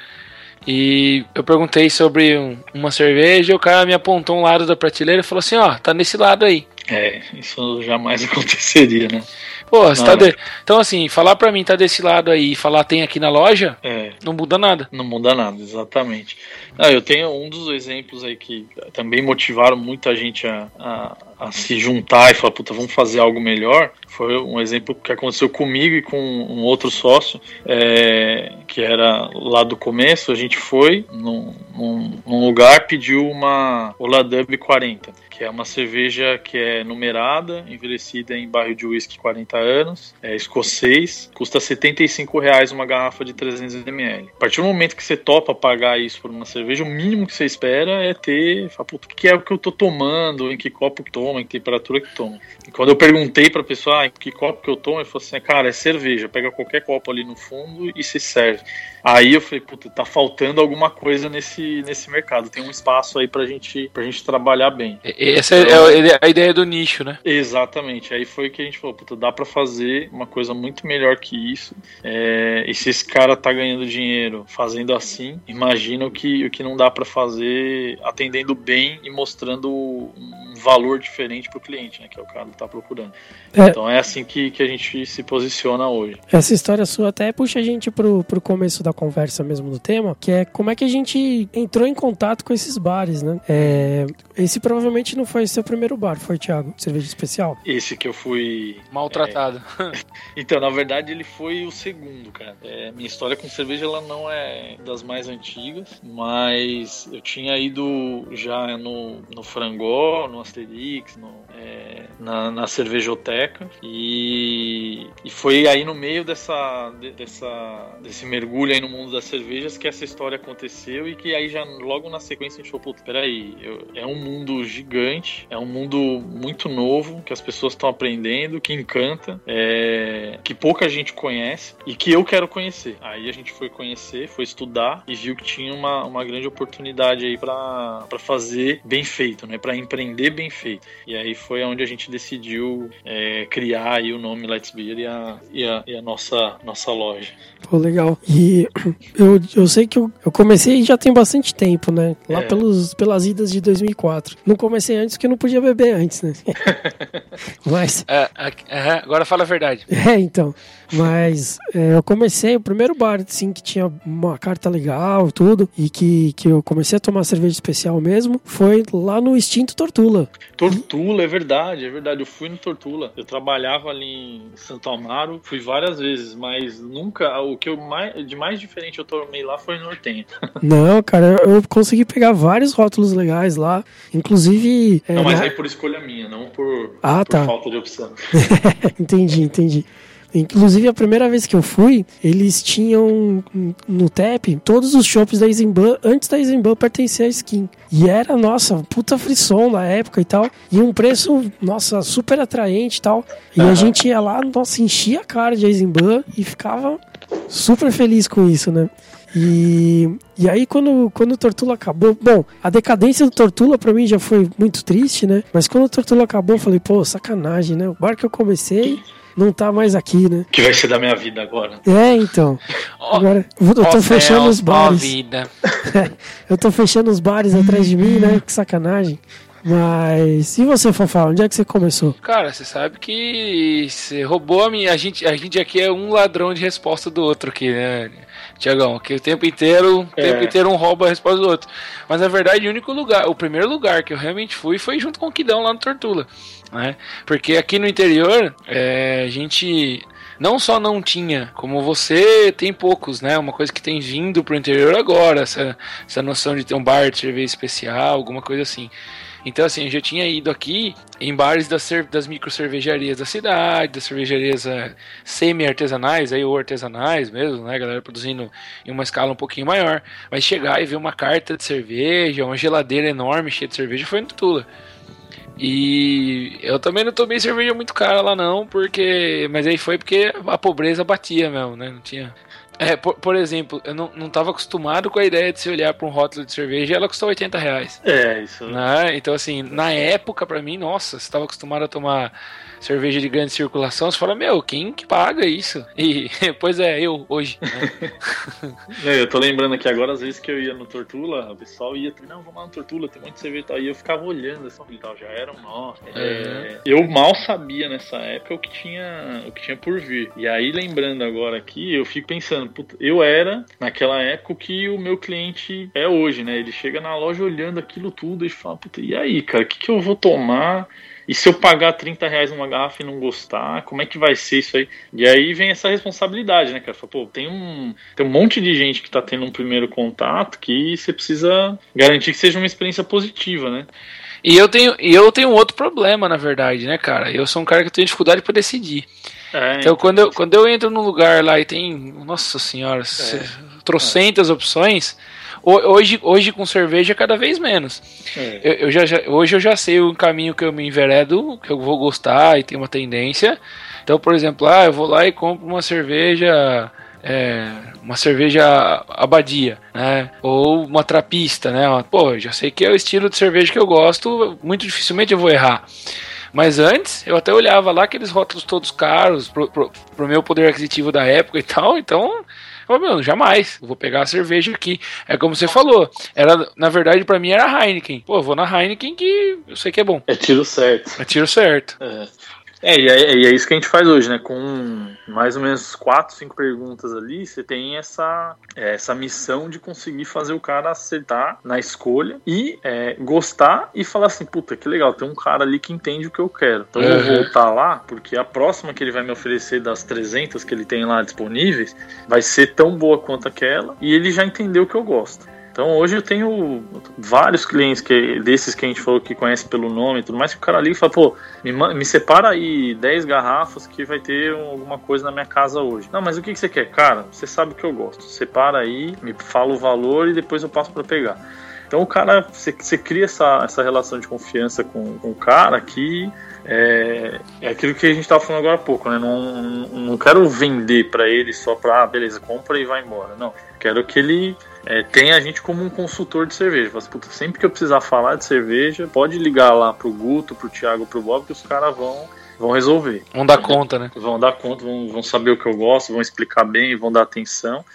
D: E eu perguntei sobre um, uma cerveja, e o cara me apontou um lado da prateleira e falou assim, ó, tá nesse lado aí.
C: É, isso jamais aconteceria, né?
D: Pô, você tá de... então assim, falar pra mim tá desse lado aí e falar tem aqui na loja,
C: é,
D: não muda nada.
C: Não muda nada, exatamente. Não, eu tenho um dos exemplos aí que também motivaram muita gente a, a, a se juntar e falar, puta, vamos fazer algo melhor. Foi um exemplo que aconteceu comigo e com um outro sócio, é, que era lá do começo. A gente foi num, num, num lugar, pediu uma Oladub 40 que é uma cerveja que é numerada, envelhecida em barril de whisky 40 anos, é escocês, custa 75 reais uma garrafa de 300 ml. A partir do momento que você topa pagar isso por uma cerveja, o mínimo que você espera é ter, fala, o que é o que eu tô tomando, em que copo que toma, em que temperatura que toma. E quando eu perguntei pra pessoa, ah, que copo que eu tomo, ele falou assim, cara, é cerveja, pega qualquer copo ali no fundo e se serve. Aí eu falei, puta, tá faltando alguma coisa nesse, nesse mercado. Tem um espaço aí pra gente, pra gente trabalhar bem.
D: Essa então, é a ideia do nicho, né?
C: Exatamente. Aí foi que a gente falou, puta, dá pra fazer uma coisa muito melhor que isso. É, e se esse cara tá ganhando dinheiro fazendo assim, imagina o que, o que não dá para fazer atendendo bem e mostrando um valor diferente pro cliente, né? Que é o cara que tá procurando. É. Então é assim que, que a gente se posiciona hoje.
B: Essa história sua até puxa a gente pro, pro começo da da conversa mesmo do tema, que é como é que a gente entrou em contato com esses bares, né? É, esse provavelmente não foi seu primeiro bar, foi, Thiago? Cerveja especial?
C: Esse que eu fui...
D: Maltratado.
C: É... então, na verdade, ele foi o segundo, cara. É, minha história com cerveja, ela não é das mais antigas, mas eu tinha ido já no, no Frangó, no Asterix, no, é, na, na cervejoteca, e, e foi aí no meio dessa, dessa, desse mergulho aí no mundo das cervejas que essa história aconteceu e que aí já logo na sequência a gente falou, putz, peraí, eu, é um mundo gigante, é um mundo muito novo, que as pessoas estão aprendendo, que encanta, é, que pouca gente conhece e que eu quero conhecer. Aí a gente foi conhecer, foi estudar e viu que tinha uma, uma grande oportunidade aí para fazer bem feito, né? Para empreender bem feito. E aí foi onde a gente decidiu é, criar aí o nome Let's Beer e a, e a, e a nossa, nossa loja.
B: Pô, legal. E eu, eu sei que eu, eu comecei já tem bastante tempo, né? Lá é. pelos, pelas idas de 2004. Não comecei antes porque eu não podia beber antes, né? Mas.
D: É, agora fala a verdade.
B: É, então. Mas é, eu comecei, o primeiro bar, assim, que tinha uma carta legal, tudo, e que, que eu comecei a tomar cerveja especial mesmo, foi lá no Extinto Tortula.
C: Tortula, é verdade, é verdade. Eu fui no Tortula. Eu trabalhava ali em Santo Amaro, fui várias vezes, mas nunca. O que eu mais, de mais diferente eu tomei lá foi Nortenha.
B: Não, cara, eu consegui pegar vários rótulos legais lá, inclusive.
C: É, não, mas aí por escolha minha, não por,
B: ah,
C: por
B: tá.
C: falta de opção.
B: entendi, entendi. Inclusive, a primeira vez que eu fui, eles tinham no TEP todos os shops da Eisenbahn, antes da Eisenbahn pertencer à Skin. E era, nossa, puta frisson na época e tal. E um preço, nossa, super atraente e tal. E a gente ia lá, nossa, enchia a cara de Eisenbahn e ficava super feliz com isso, né? E, e aí, quando, quando o Tortula acabou, bom, a decadência do Tortula pra mim já foi muito triste, né? Mas quando o Tortula acabou, eu falei, pô, sacanagem, né? O bar que eu comecei não tá mais aqui, né?
C: Que vai ser da minha vida agora.
B: É, então. Agora, eu tô oh, fechando os bares. Vida. eu tô fechando os bares atrás de mim, né? Que sacanagem. Mas e você, Fafá? Onde é que você começou?
D: Cara, você sabe que você roubou a minha. A gente, a gente aqui é um ladrão de resposta do outro aqui, né? Tiagão, que o tempo inteiro, o é. tempo inteiro um rouba a resposta do outro. Mas na verdade, o único lugar, o primeiro lugar que eu realmente fui foi junto com o Kidão lá no Tortula. Né? Porque aqui no interior, é, a gente não só não tinha, como você tem poucos, né? Uma coisa que tem vindo pro interior agora, essa, essa noção de ter um bar de cerveja especial, alguma coisa assim. Então, assim, eu já tinha ido aqui em bares das, das micro cervejarias da cidade, das cervejarias uh, semi-artesanais, aí, ou artesanais mesmo, né? Galera produzindo em uma escala um pouquinho maior. Mas chegar e ver uma carta de cerveja, uma geladeira enorme cheia de cerveja foi no Tula. E eu também não tomei cerveja muito cara lá não, porque. Mas aí foi porque a pobreza batia mesmo, né? Não tinha. É, por, por, exemplo, eu não, não tava acostumado com a ideia de se olhar para um rótulo de cerveja e ela custou 80 reais.
C: É, isso.
D: Né? Então, assim, na época, para mim, nossa, você estava acostumado a tomar cerveja de grande circulação, você fala, meu, quem que paga isso? E, pois é, eu, hoje. Né?
C: eu tô lembrando aqui agora, às vezes que eu ia no Tortula, o pessoal ia, não, vamos lá no Tortula, tem um de cerveja e tal, e eu ficava olhando assim, e tal, já eram nós. É, eu mal sabia nessa época o que tinha, o que tinha por vir. E aí, lembrando agora aqui, eu fico pensando, puta, eu era, naquela época, o que o meu cliente é hoje, né? Ele chega na loja olhando aquilo tudo e fala, puta, e aí, cara, o que, que eu vou tomar? E se eu pagar 30 reais numa garrafa e não gostar, como é que vai ser isso aí? E aí vem essa responsabilidade, né, cara? Pô, tem um, tem um monte de gente que tá tendo um primeiro contato que você precisa garantir que seja uma experiência positiva, né?
D: E eu tenho, eu tenho outro problema, na verdade, né, cara? Eu sou um cara que tem dificuldade para decidir. É, então, quando eu, quando eu entro num lugar lá e tem, nossa senhora, é, trocentas é. opções, Hoje, hoje com cerveja, cada vez menos. É. Eu, eu já, já, hoje eu já sei o caminho que eu me enveredo, que eu vou gostar e tem uma tendência. Então, por exemplo, ah, eu vou lá e compro uma cerveja. É, uma cerveja abadia, né? Ou uma trapista, né? Pô, já sei que é o estilo de cerveja que eu gosto, muito dificilmente eu vou errar. Mas antes, eu até olhava lá aqueles rótulos todos caros pro, pro, pro meu poder aquisitivo da época e tal, então Falei, meu, jamais. vou pegar a cerveja aqui. É como você falou. Era, na verdade, para mim era Heineken. Pô, vou na Heineken que eu sei que é bom.
C: É tiro certo.
D: É tiro certo.
C: É. É, e é, e é, isso que a gente faz hoje, né? Com mais ou menos quatro, cinco perguntas ali, você tem essa, é, essa missão de conseguir fazer o cara acertar na escolha e é, gostar e falar assim, puta, que legal, tem um cara ali que entende o que eu quero. Então eu vou voltar lá, porque a próxima que ele vai me oferecer das 300 que ele tem lá disponíveis vai ser tão boa quanto aquela e ele já entendeu o que eu gosto. Então hoje eu tenho vários clientes que, desses que a gente falou que conhece pelo nome e tudo mais, que o cara e fala, pô, me, me separa aí 10 garrafas que vai ter alguma coisa na minha casa hoje. Não, mas o que, que você quer? Cara, você sabe o que eu gosto. Separa aí, me fala o valor e depois eu passo para pegar. Então o cara, você, cria essa, essa relação de confiança com, com o cara que é, é aquilo que a gente estava falando agora há pouco, né? Não, não quero vender para ele só para, ah, beleza, compra e vai embora. Não, quero que ele é, tem a gente como um consultor de cerveja. Fala, puta, sempre que eu precisar falar de cerveja, pode ligar lá pro Guto, pro Thiago, pro Bob, que os caras vão, vão resolver.
D: Vão dar conta, né?
C: Vão dar conta, vão, vão saber o que eu gosto, vão explicar bem, vão dar atenção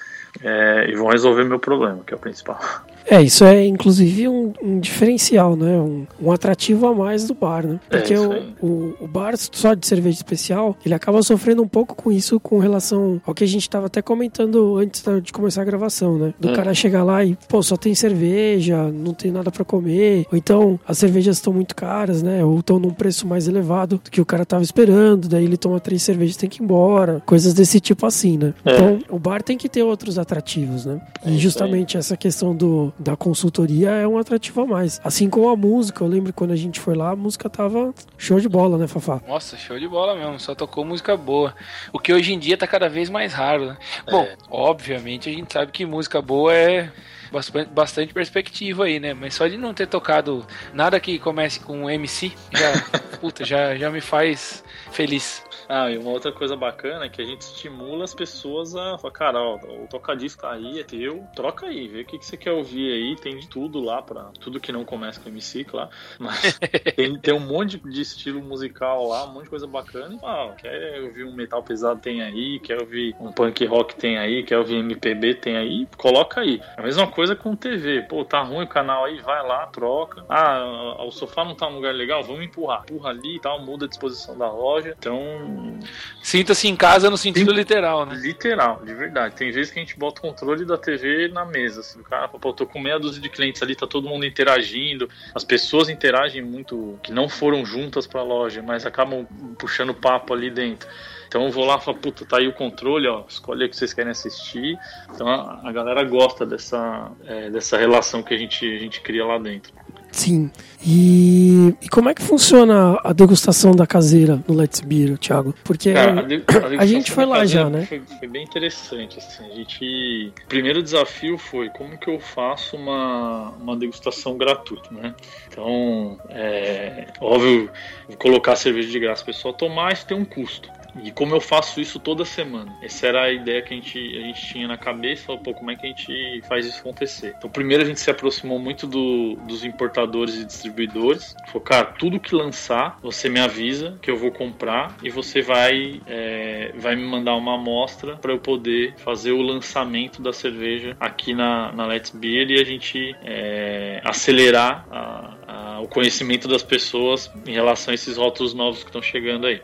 C: é, e vão resolver meu problema, que é o principal.
B: É, isso é inclusive um, um diferencial, né? Um, um, atrativo a mais do bar, né? É, Porque é, o, o, o, bar só de cerveja especial, ele acaba sofrendo um pouco com isso com relação ao que a gente estava até comentando antes de começar a gravação, né? Do hum. cara chegar lá e, pô, só tem cerveja, não tem nada para comer, ou então as cervejas estão muito caras, né? Ou estão num preço mais elevado do que o cara tava esperando, daí ele toma três cervejas e tem que ir embora, coisas desse tipo assim, né? É. Então, o bar tem que ter outros atrativos, né? E é justamente essa questão do da consultoria é um atrativo a mais. Assim como a música, eu lembro quando a gente foi lá, a música tava show de bola, né, Fafá?
D: Nossa, show de bola mesmo, só tocou música boa. O que hoje em dia tá cada vez mais raro, né? É. Bom, obviamente a gente sabe que música boa é bastante perspectiva aí, né? Mas só de não ter tocado nada que comece com MC, já, puta, já, já me faz feliz.
C: Ah, e uma outra coisa bacana é que a gente estimula as pessoas a falar, cara, ó, o tocadisco tá aí, é teu, troca aí, vê o que, que você quer ouvir aí, tem de tudo lá, pra, tudo que não começa com MC, claro, mas tem, tem um monte de estilo musical lá, um monte de coisa bacana, ah, quer ouvir um metal pesado, tem aí, quer ouvir um punk rock, tem aí, quer ouvir MPB, tem aí, coloca aí. A mesma coisa com TV, pô, tá ruim o canal aí, vai lá, troca. Ah, o sofá não tá num lugar legal, vamos empurrar, empurra ali e tal, muda a disposição da loja, então
D: Sinta-se em casa no sentido Sim, literal, né?
C: Literal, de verdade. Tem vezes que a gente bota o controle da TV na mesa. Assim, o cara, pô, tô com meia dúzia de clientes ali, tá todo mundo interagindo. As pessoas interagem muito, que não foram juntas pra loja, mas acabam puxando papo ali dentro. Então eu vou lá e falo, puta, tá aí o controle, ó, escolhe o que vocês querem assistir. Então a, a galera gosta dessa, é, dessa relação que a gente, a gente cria lá dentro.
B: Sim. E, e, como é que funciona a degustação da caseira no Let's Beer, Thiago? Porque Cara, a, a, gente foi lá já, né?
C: Foi, foi, bem interessante. Assim, a gente, o primeiro desafio foi como que eu faço uma, uma degustação gratuita, né? Então, é, óbvio, colocar cerveja de graça para o pessoal tomar, isso tem um custo. E como eu faço isso toda semana? Essa era a ideia que a gente, a gente tinha na cabeça, pô, como é que a gente faz isso acontecer? Então, primeiro a gente se aproximou muito do, dos importadores e distribuidores. Falou, cara, tudo que lançar, você me avisa que eu vou comprar e você vai, é, vai me mandar uma amostra para eu poder fazer o lançamento da cerveja aqui na, na Let's Beer e a gente é, acelerar a, a, o conhecimento das pessoas em relação a esses rótulos novos que estão chegando aí.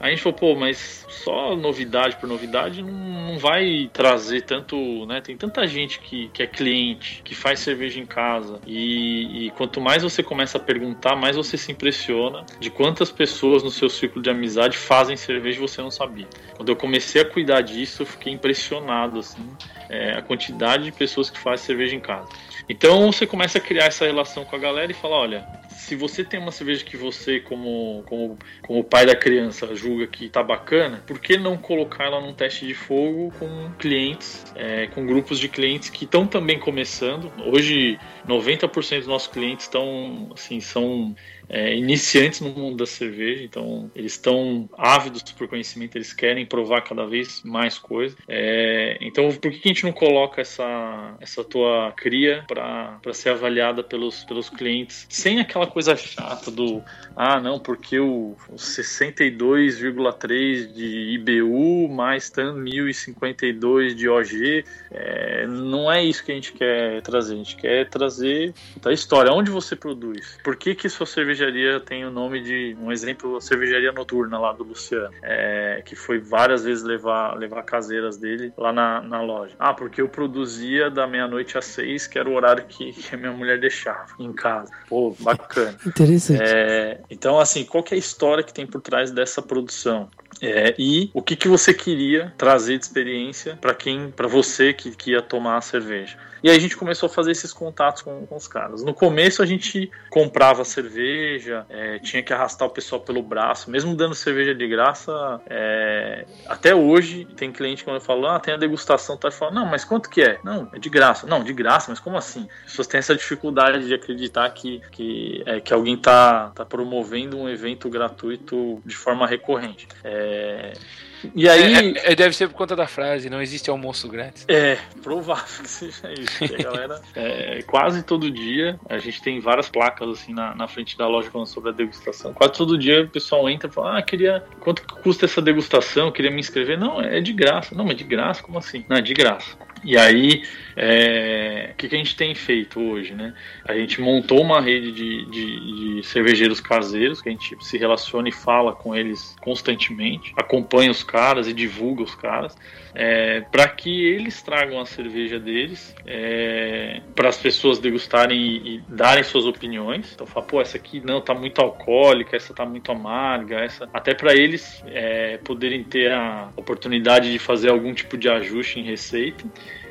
C: A gente falou, pô, mas só novidade por novidade não, não vai trazer tanto, né? Tem tanta gente que, que é cliente, que faz cerveja em casa. E, e, quanto mais você começa a perguntar, mais você se impressiona de quantas pessoas no seu círculo de amizade fazem cerveja e você não sabia. Quando eu comecei a cuidar disso, eu fiquei impressionado, assim, é, a quantidade de pessoas que fazem cerveja em casa. Então você começa a criar essa relação com a galera e fala, olha, se você tem uma cerveja que você, como, como, como pai da criança, julga que tá bacana, por que não colocar ela num teste de fogo com clientes, é, com grupos de clientes que estão também começando? Hoje, 90% dos nossos clientes estão, assim, são é, iniciantes no mundo da cerveja, então eles estão ávidos por conhecimento, eles querem provar cada vez mais coisas. É, então, por que a gente não coloca essa, essa tua cria para ser avaliada pelos, pelos clientes sem aquela coisa chata do ah, não, porque o 62,3 de IBU mais tanto 1052 de OG, é, não é isso que a gente quer trazer. A gente quer trazer a história, onde você produz, por que que sua cerveja cervejaria tem o nome de um exemplo, a cervejaria noturna lá do Luciano, é, que foi várias vezes levar, levar caseiras dele lá na, na loja. Ah, porque eu produzia da meia-noite às seis, que era o horário que, que a minha mulher deixava em casa. Pô, bacana.
B: Interessante.
C: É, então, assim, qual que é a história que tem por trás dessa produção? É, e o que, que você queria trazer de experiência para quem, para você que, que ia tomar a cerveja? E aí a gente começou a fazer esses contatos com, com os caras. No começo a gente comprava cerveja, é, tinha que arrastar o pessoal pelo braço, mesmo dando cerveja de graça. É, até hoje tem cliente quando eu falo, ah, tem a degustação, tá? Fala, não, mas quanto que é? Não, é de graça. Não, de graça, mas como assim? As pessoas têm essa dificuldade de acreditar que, que, é, que alguém tá, tá promovendo um evento gratuito de forma recorrente. É,
D: e aí. É, é, deve ser por conta da frase, não existe almoço grátis.
C: É, provável que seja isso. a galera, é, quase todo dia, a gente tem várias placas assim na, na frente da loja falando sobre a degustação. Quase todo dia o pessoal entra e fala: Ah, queria. Quanto custa essa degustação? Eu queria me inscrever. Não, é de graça. Não, mas de graça? Como assim? Não, é de graça. E aí, é, o que, que, a gente tem feito hoje, né? A gente montou uma rede de, de, de, cervejeiros caseiros, que a gente se relaciona e fala com eles constantemente, acompanha os caras e divulga os caras, é, para que eles tragam a cerveja deles é, para as pessoas degustarem e, e, darem suas opiniões. Então, fala, pô, essa aqui não tá muito alcoólica, essa tá muito amarga, essa até para eles é, poderem ter a oportunidade de fazer algum tipo de ajuste em receita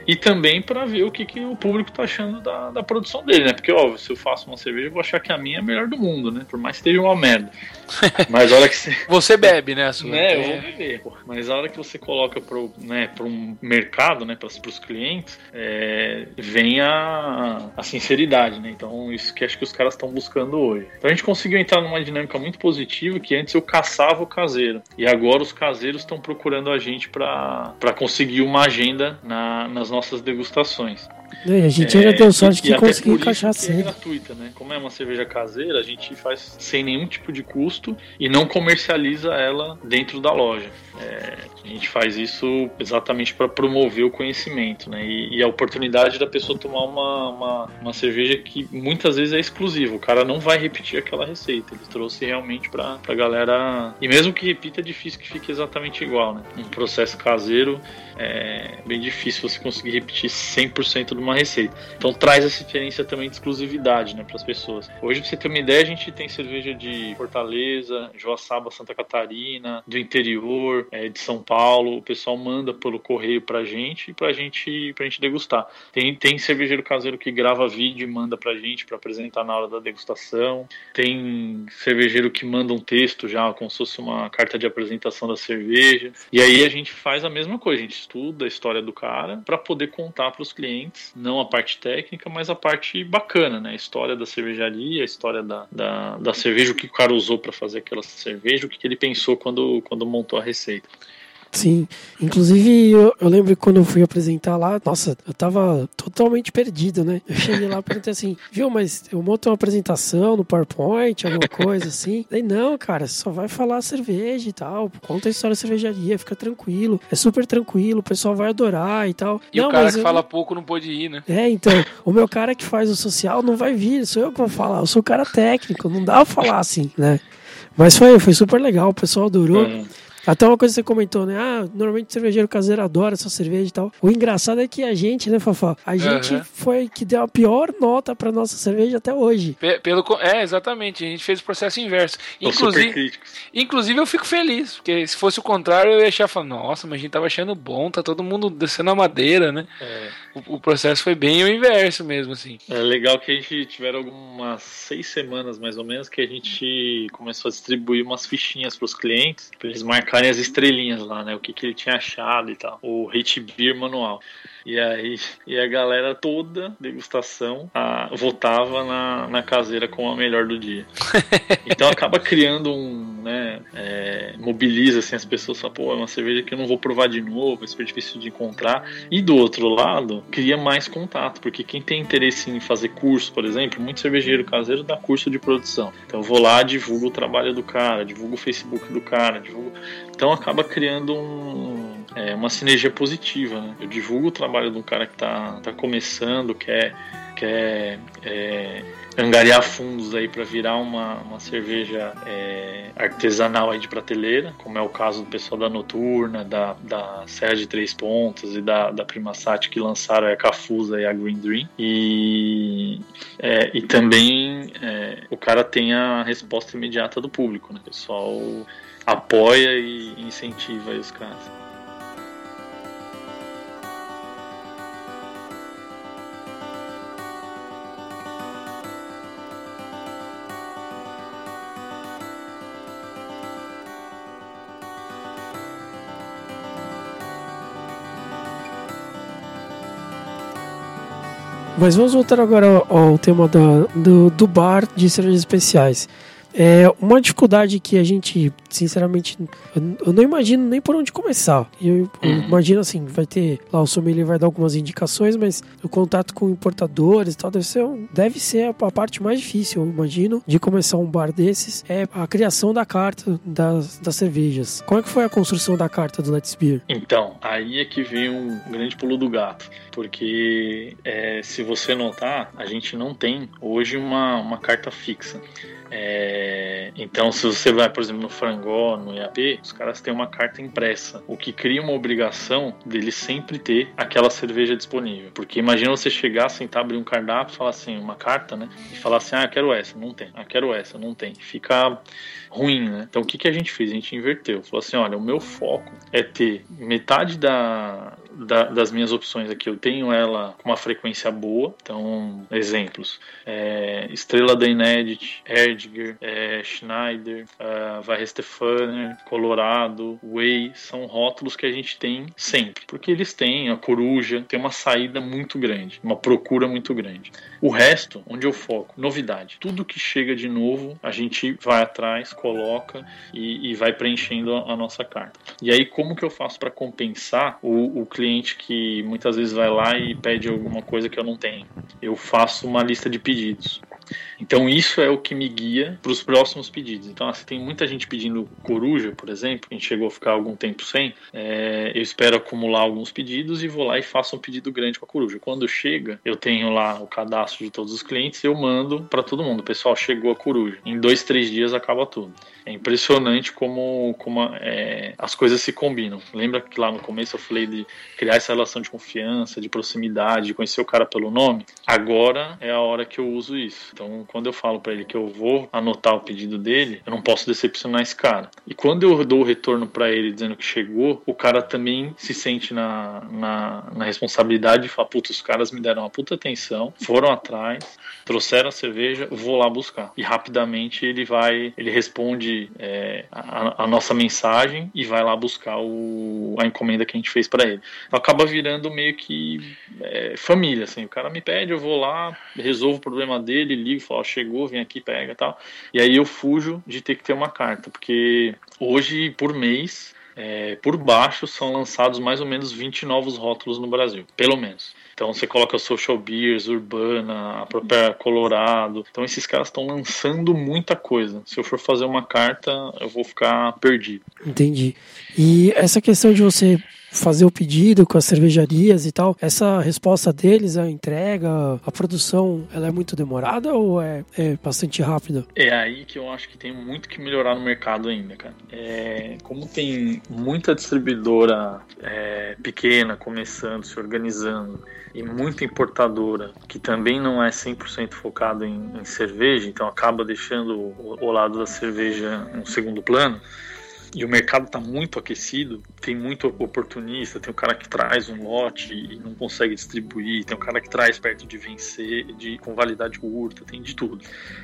C: e também para ver o que, que o público tá achando da, da produção dele, né? Porque, óbvio, se eu faço uma cerveja, eu vou achar que a minha é a melhor do mundo, né? Por mais que esteja uma merda. Mas a hora que você.
D: você bebe, né? Sua...
C: Né, eu vou beber. Pô. Mas a hora que você coloca pro, né, pro um mercado, né? Para os clientes, é, vem a, a sinceridade, né? Então, isso que acho que os caras estão buscando hoje. Então, a gente conseguiu entrar numa dinâmica muito positiva que antes eu caçava o caseiro. E agora os caseiros estão procurando a gente para conseguir uma agenda na, nas nossas nossas degustações.
B: É, a gente ainda deu sorte que conseguiu encaixar
C: cedo. É gratuita, né? Como é uma cerveja caseira, a gente faz sem nenhum tipo de custo e não comercializa ela dentro da loja. É, a gente faz isso exatamente para promover o conhecimento, né? E, e, a oportunidade da pessoa tomar uma, uma, uma, cerveja que muitas vezes é exclusiva. O cara não vai repetir aquela receita. Ele trouxe realmente para a galera. E mesmo que repita, é difícil que fique exatamente igual, né? Um processo caseiro é bem difícil você conseguir repetir 100% de uma receita. Então traz essa experiência também de exclusividade, né, para as pessoas. Hoje, para você ter uma ideia, a gente tem cerveja de Fortaleza, Joaçaba, Santa Catarina, do interior, é, de São Paulo, o pessoal manda pelo correio pra gente, pra gente, pra gente degustar. Tem, tem cervejeiro caseiro que grava vídeo e manda pra gente para apresentar na hora da degustação. Tem cervejeiro que manda um texto já, como se fosse uma carta de apresentação da cerveja. E aí a gente faz a mesma coisa, a gente estuda a história do cara para poder contar para os clientes, não a parte técnica, mas a parte bacana, né? A história da cervejaria, a história da, da, da cerveja, o que o cara usou para fazer aquela cerveja, o que, que ele pensou quando, quando montou a receita.
B: Sim, inclusive eu, eu, lembro quando eu fui apresentar lá, nossa, eu tava totalmente perdido, né? Eu cheguei lá e perguntei assim, viu, mas eu monto uma apresentação no PowerPoint, alguma coisa assim. Daí, não, cara, só vai falar cerveja e tal, conta a história da cervejaria, fica tranquilo, é super tranquilo, o pessoal vai adorar e tal.
D: E
B: não,
D: o cara que eu... fala pouco não pode ir, né?
B: É, então, o meu cara que faz o social não vai vir, sou eu que vou falar, eu sou o cara técnico, não dá pra falar assim, né? Mas foi, foi super legal, o pessoal adorou. Até uma coisa que você comentou, né? Ah, normalmente o cervejeiro caseiro adora essa cerveja e tal. O engraçado é que a gente, né, Fafá? A gente uhum. foi que deu a pior nota pra nossa cerveja até hoje.
D: Pelo, é, exatamente. A gente fez o processo inverso. Inclusive, inclusive eu fico feliz, porque se fosse o contrário, eu ia achar, nossa, mas a gente tava achando bom, tá todo mundo descendo a madeira, né? É. O, o, processo foi bem o inverso mesmo, assim.
C: É legal que a gente tiveram algumas seis semanas, mais ou menos, que a gente começou a distribuir umas fichinhas pros clientes, pra eles marcarem as estrelinhas lá, né? O que, que ele tinha achado e tal. O hate beer manual. E aí e a galera toda, degustação, a, votava na, na caseira como a melhor do dia. Então acaba criando um, né, é, mobiliza assim, as pessoas, falam, pô, é uma cerveja que eu não vou provar de novo, é super difícil de encontrar. E do outro lado, cria mais contato, porque quem tem interesse em fazer curso, por exemplo, muito cervejeiro caseiro dá curso de produção. Então eu vou lá, divulgo o trabalho do cara, divulgo o Facebook do cara, divulgo... Então acaba criando um, é, uma sinergia positiva, né? Eu divulgo o trabalho de um cara que está tá começando, quer, quer é, angariar fundos aí para virar uma, uma cerveja é, artesanal aí de prateleira, como é o caso do pessoal da Noturna, da, da Serra de Três Pontas e da, da Prima Sat que lançaram a Cafusa e a Green Dream. E, é, e também é, o cara tem a resposta imediata do público, né? O pessoal apoia e incentiva os caras.
B: Mas vamos voltar agora ao, tema da, do, do bar de cervejas especiais. É uma dificuldade que a gente, sinceramente, eu não imagino nem por onde começar. Eu, eu uhum. imagino assim, vai ter lá o sommelier vai dar algumas indicações, mas o contato com importadores e tal deve ser, deve ser a, parte mais difícil, eu imagino, de começar um bar desses, é a criação da carta das, das cervejas. Como é que foi a construção da carta do Let's Beer?
C: Então, aí é que vem um grande pulo do gato, porque é, se você notar, a gente não tem hoje uma, uma carta fixa. É, então, se você vai, por exemplo, no Frangó, no IAP, os caras têm uma carta impressa, o que cria uma obrigação deles sempre ter aquela cerveja disponível. Porque imagina você chegar, sentar, abrir um cardápio, falar assim, uma carta, né? E falar assim, ah, quero essa, não tem. Ah, quero essa, não tem. Fica ruim, né? Então, o que, que a gente fez? A gente inverteu. Falou assim, olha, o meu foco é ter metade da, da, das minhas opções aqui, eu tenho ela com uma frequência boa. Então, exemplos: é, Estrela da Inedit, Erdiger, é, Schneider, uh, Colorado, Way, são rótulos que a gente tem sempre, porque eles têm a coruja, tem uma saída muito grande, uma procura muito grande. O resto, onde eu foco, novidade. Tudo que chega de novo, a gente vai atrás, coloca e, e vai preenchendo a, a, nossa carta. E aí, como que eu faço para compensar o, o cliente que muitas vezes vai lá e pede alguma coisa que eu não tenho? Eu faço uma lista de pedidos. Então isso é o que me guia para os próximos pedidos. Então, assim, tem muita gente pedindo coruja, por exemplo, a gente chegou a ficar algum tempo sem. É, eu espero acumular alguns pedidos e vou lá e faço um pedido grande com a coruja. Quando chega, eu tenho lá o cadastro de todos os clientes eu mando para todo mundo. Pessoal chegou a coruja. Em dois, três dias acaba tudo. É impressionante como, como é, as coisas se combinam. Lembra que lá no começo eu falei de criar essa relação de confiança, de proximidade, de conhecer o cara pelo nome? Agora é a hora que eu uso isso. Então, quando eu falo para ele que eu vou anotar o pedido dele, eu não posso decepcionar esse cara. E quando eu dou o retorno para ele dizendo que chegou, o cara também se sente na, na, na responsabilidade de falar: putz, os caras me deram uma puta atenção, foram atrás, trouxeram a cerveja, vou lá buscar. E rapidamente ele vai, ele responde é, a, a, nossa mensagem e vai lá buscar o, a encomenda que a gente fez para ele. Então acaba virando meio que é, família, assim. O cara me pede, eu vou lá, resolvo o problema dele, ligo, falo, chegou, vem aqui, pega tal. E aí eu fujo de ter que ter uma carta, porque hoje, por mês, é, por baixo são lançados mais ou menos 20 novos rótulos no Brasil, pelo menos. Então você coloca Social Beers, Urbana, a própria Colorado. Então esses caras estão lançando muita coisa. Se eu for fazer uma carta, eu vou ficar perdido.
B: Entendi. E essa questão de você fazer o pedido com as cervejarias e tal, essa resposta deles, a entrega, a produção, ela é muito demorada ou é, é bastante rápida?
C: É aí que eu acho que tem muito que melhorar no mercado ainda, cara. É, como tem muita distribuidora é, pequena começando, se organizando, e muita importadora que também não é 100% focado em, em cerveja, então acaba deixando o, o lado da cerveja um segundo plano e o mercado está muito aquecido, tem muito oportunista, tem o cara que traz um lote e não consegue distribuir, tem o cara que traz perto de vencer, de com validade curta, tem de tudo.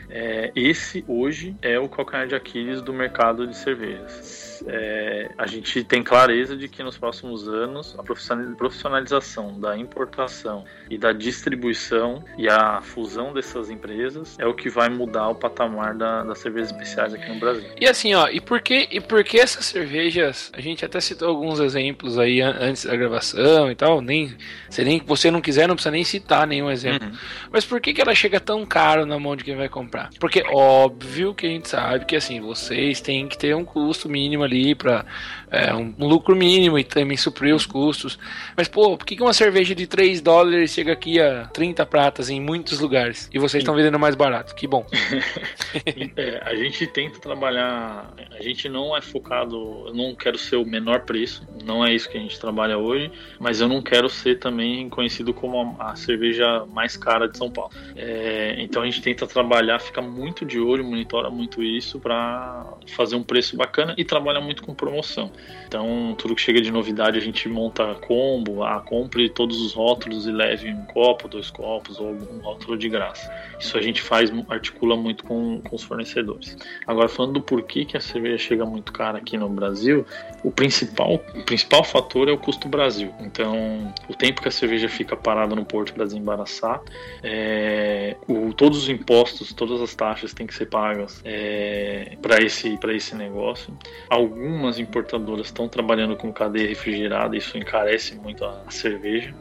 C: É, esse hoje é o calcanhar de Aquiles do mercado de cervejas é, a gente tem clareza de que nos próximos anos a profissionalização da importação e da distribuição e a fusão dessas empresas é o que vai mudar o patamar da, das cervejas especiais aqui no Brasil.
D: E assim, ó, e por que, e por que essas cervejas, a gente até citou alguns exemplos aí antes da gravação e tal, nem, se nem você não quiser, não precisa nem citar nenhum exemplo. Uhum. Mas por que, que ela chega tão caro na mão de quem vai comprar? Porque óbvio que a gente sabe que assim, vocês têm que ter um custo mínimo ali para é, um, um, lucro mínimo e também suprir os custos. Mas, pô, por que uma cerveja de 3 dólares chega aqui a 30 pratas em muitos lugares e vocês estão vendendo mais barato? Que bom.
C: é, a gente tenta trabalhar, a gente não é focado, eu não quero ser o menor preço, não é isso que a gente trabalha hoje, mas eu não quero ser também conhecido como a, a cerveja mais cara de São Paulo. É, então a gente tenta trabalhar, fica muito de olho, monitora muito isso para fazer um preço bacana e trabalha muito com promoção. Então, tudo que chega de novidade a gente monta combo, ah, compre todos os rótulos e leve um copo, dois copos ou algum rótulo de graça. Isso a gente faz, articula muito com, com os fornecedores. Agora, falando do porquê que a cerveja chega muito cara aqui no Brasil, o principal, o principal fator é o custo Brasil. Então, o tempo que a cerveja fica parada no porto para desembaraçar, é, o, todos os impostos, todas as taxas têm que ser pagas é, para esse, esse negócio. Algumas importadoras estão trabalhando com cadeia refrigerada, isso encarece muito a, cerveja.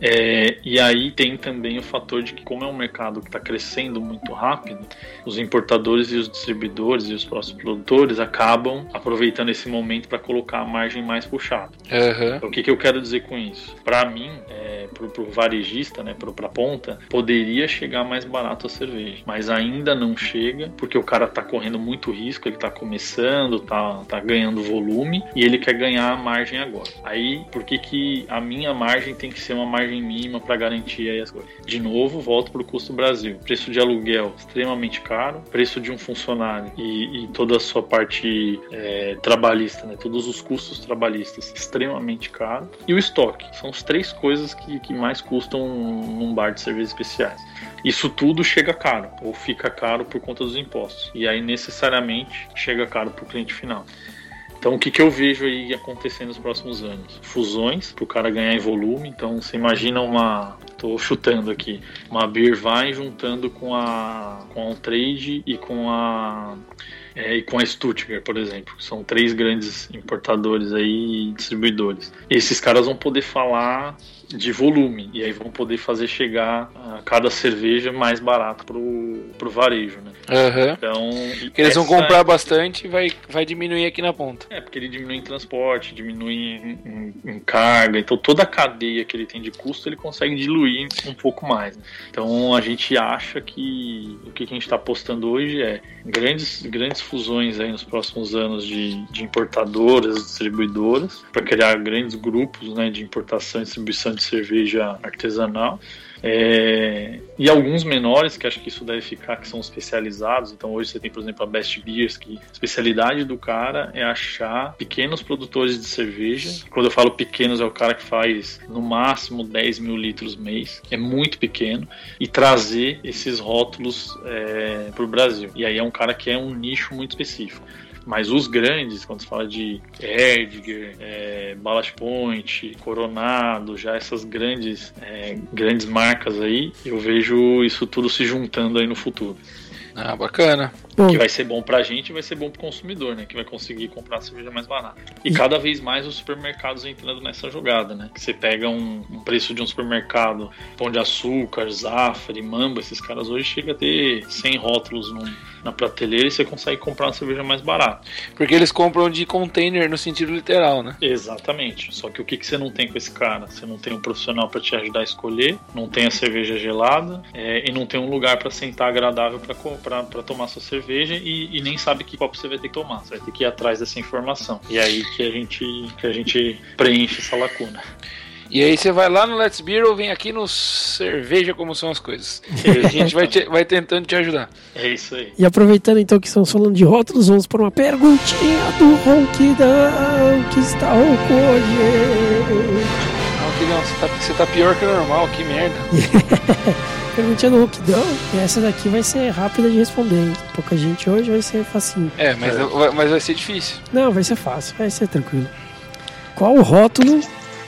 C: É, e aí tem também o fator de que, como é um mercado que está crescendo muito rápido, os importadores e os distribuidores e os próximos produtores acabam aproveitando esse momento para colocar a margem mais puxada. Uhum. Então, o que, que eu quero dizer com isso? Para mim, é, para o varejista, né, para a ponta, poderia chegar mais barato a cerveja, mas ainda não chega porque o cara está correndo muito risco, ele está começando, está tá ganhando volume e ele quer ganhar a margem agora. Aí, por que, que a minha margem tem que ser uma margem mínima para garantir aí as coisas? De novo, volto para o custo Brasil. Preço de aluguel extremamente caro, preço de um funcionário e, e toda a sua parte é, trabalhista, né, todos os custos trabalhistas extremamente caro e o estoque. São as três coisas que, que mais custam num bar de serviços especiais. Isso tudo chega caro ou fica caro por conta dos impostos e aí necessariamente chega caro para o cliente final. Então, o que, que eu vejo aí acontecer nos próximos anos? Fusões, para o cara ganhar em volume. Então, você imagina uma. Estou chutando aqui. Uma Beer vai juntando com a, com a Trade e com a. É, e com a Stuttgart, por exemplo, são três grandes importadores aí e distribuidores. Esses caras vão poder falar de volume e aí vão poder fazer chegar a cada cerveja mais barato pro, pro varejo, né?
D: Uhum. Então, eles vão comprar é... bastante e vai, vai diminuir aqui na ponta.
C: É, porque ele diminui em transporte, diminui em, em, em, carga, então toda a cadeia que ele tem de custo ele consegue diluir um pouco mais. Né? Então a gente acha que o que a gente está apostando hoje é grandes, grandes fusões aí nos próximos anos de, de importadoras, distribuidoras, para criar grandes grupos né, de importação e distribuição de cerveja artesanal É, e alguns menores, que acho que isso deve ficar, que são especializados. Então hoje você tem, por exemplo, a Best Beers, que a especialidade do cara é achar pequenos produtores de cerveja. Quando eu falo pequenos, é o cara que faz no máximo 10 mil litros mês, é muito pequeno, e trazer esses rótulos é, para o Brasil. E aí é um cara que é um nicho muito específico. Mas os grandes, quando se fala de Erdiger, é, Ballast Point, Coronado, já essas grandes, é, grandes marcas aí, eu vejo isso tudo se juntando aí no futuro.
D: Ah, bacana.
C: Que vai ser bom pra gente e vai ser bom pro consumidor, né? Que vai conseguir comprar cerveja mais barata. E cada vez mais os supermercados entrando nessa jogada, né? Que você pega um, um preço de um supermercado, Pão de Açúcar, Zafari, Mamba, esses caras hoje chega a ter 100 rótulos num, na prateleira e você consegue comprar uma cerveja mais barata.
D: Porque eles compram de container no sentido literal, né?
C: Exatamente. Só que o que, que você não tem com esse cara? Você não tem um profissional para te ajudar a escolher, não tem a cerveja gelada é, e não tem um lugar para sentar agradável para tomar sua cerveja e, e, nem sabe que copo você vai ter que tomar. Você vai ter que ir atrás dessa informação. E é aí que a gente, que a gente preenche essa lacuna.
D: E aí você vai lá no Let's Beer ou vem aqui no Cerveja Como São as Coisas. a gente vai, te, vai tentando te ajudar.
C: É isso aí.
B: E aproveitando então que estamos falando de rótulos, vamos para uma perguntinha do Ronquidão que está rouco hoje.
D: Ronquidão, você tá, você tá pior que o normal, que merda.
B: perguntinha do Ronquidão. E essa daqui vai ser rápida de responder, hein? Pouca gente hoje vai ser facinho.
D: É, mas, é. mas vai ser difícil.
B: Não, vai ser fácil, vai ser tranquilo. Qual o rótulo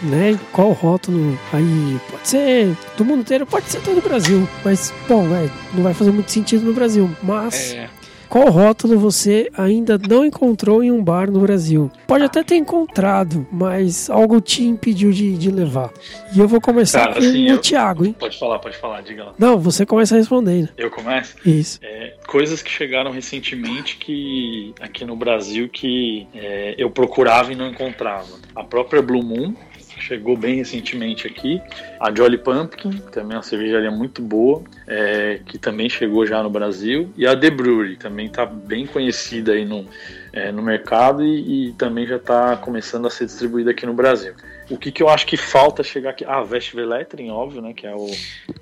B: né? Qual rótulo aí? Pode ser do mundo inteiro, pode ser todo o Brasil, mas bom, é, não vai fazer muito sentido no Brasil. Mas é. Qual rótulo você ainda não encontrou em um bar no Brasil? Pode até ter encontrado, mas algo te impediu de, de levar. E eu vou começar Cara, com assim, o eu... Thiago, hein?
C: Pode falar, pode falar, diga lá.
B: Não, você começa respondendo.
C: Eu começo?
B: Isso.
C: É, coisas que chegaram recentemente que aqui no Brasil que é, eu procurava e não encontrava. A própria Blue Moon, chegou bem recentemente aqui. A Jolly Pumpkin, também é uma cervejaria muito boa, é, que também chegou já no Brasil. E a The Brewery, também está bem conhecida aí no, é, no mercado e, e também já está começando a ser distribuída aqui no Brasil. O que, que eu acho que falta chegar aqui? Ah, Vestveletrin, óbvio, né? Que é o,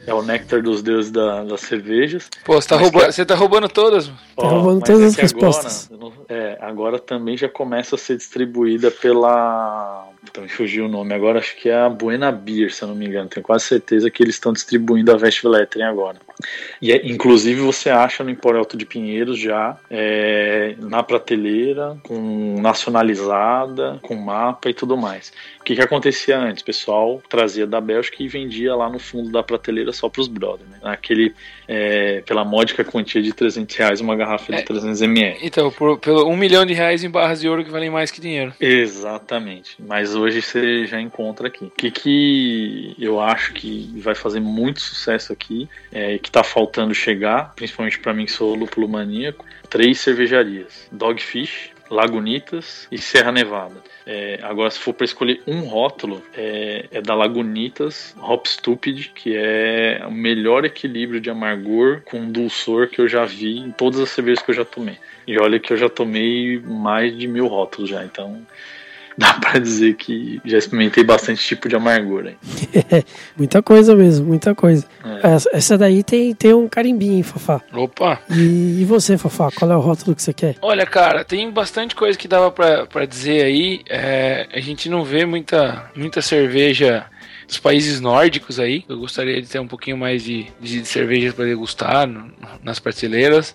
C: é o néctar dos deuses da, das cervejas.
D: Pô, você tá, roubando, que... você tá roubando todas.
B: Tá roubando todas é as respostas.
C: Agora, é, agora também já começa a ser distribuída pela então me fugiu o nome agora, acho que é a Buena Beer, se eu não me engano. Tenho quase certeza que eles estão distribuindo a Vestveletrin agora. E é, inclusive você acha no Empório Alto de Pinheiros já é, na prateleira, com nacionalizada, com mapa e tudo mais. O que, que acontecia antes? O pessoal trazia da Bélgica e vendia lá no fundo da prateleira só para os brothers. Né? Aquele, é, pela módica quantia de 300 reais uma garrafa de 300 é, ml.
D: Então, por, pelo um milhão de reais em barras de ouro que valem mais que dinheiro.
C: Exatamente. Mas hoje você já encontra aqui. O que, que eu acho que vai fazer muito sucesso aqui, é, que está faltando chegar, principalmente para mim que sou lúpulo maníaco, três cervejarias: Dogfish, Lagunitas e Serra Nevada. É, agora, se for para escolher um rótulo, é, é, da Lagunitas Hop Stupid, que é o melhor equilíbrio de amargor com dulçor que eu já vi em todas as cervejas que eu já tomei. E olha que eu já tomei mais de mil rótulos já, então dá para dizer que já experimentei bastante tipo de amargura.
B: muita coisa mesmo, muita coisa. É. Essa, essa, daí tem, tem um carimbinho, hein, Fafá?
D: Opa!
B: E, e, você, Fafá, qual é o rótulo que você quer?
D: Olha, cara, tem bastante coisa que dava para dizer aí. É, a gente não vê muita, muita cerveja dos países nórdicos aí. Eu gostaria de ter um pouquinho mais de, de cervejas para degustar no, nas prateleiras.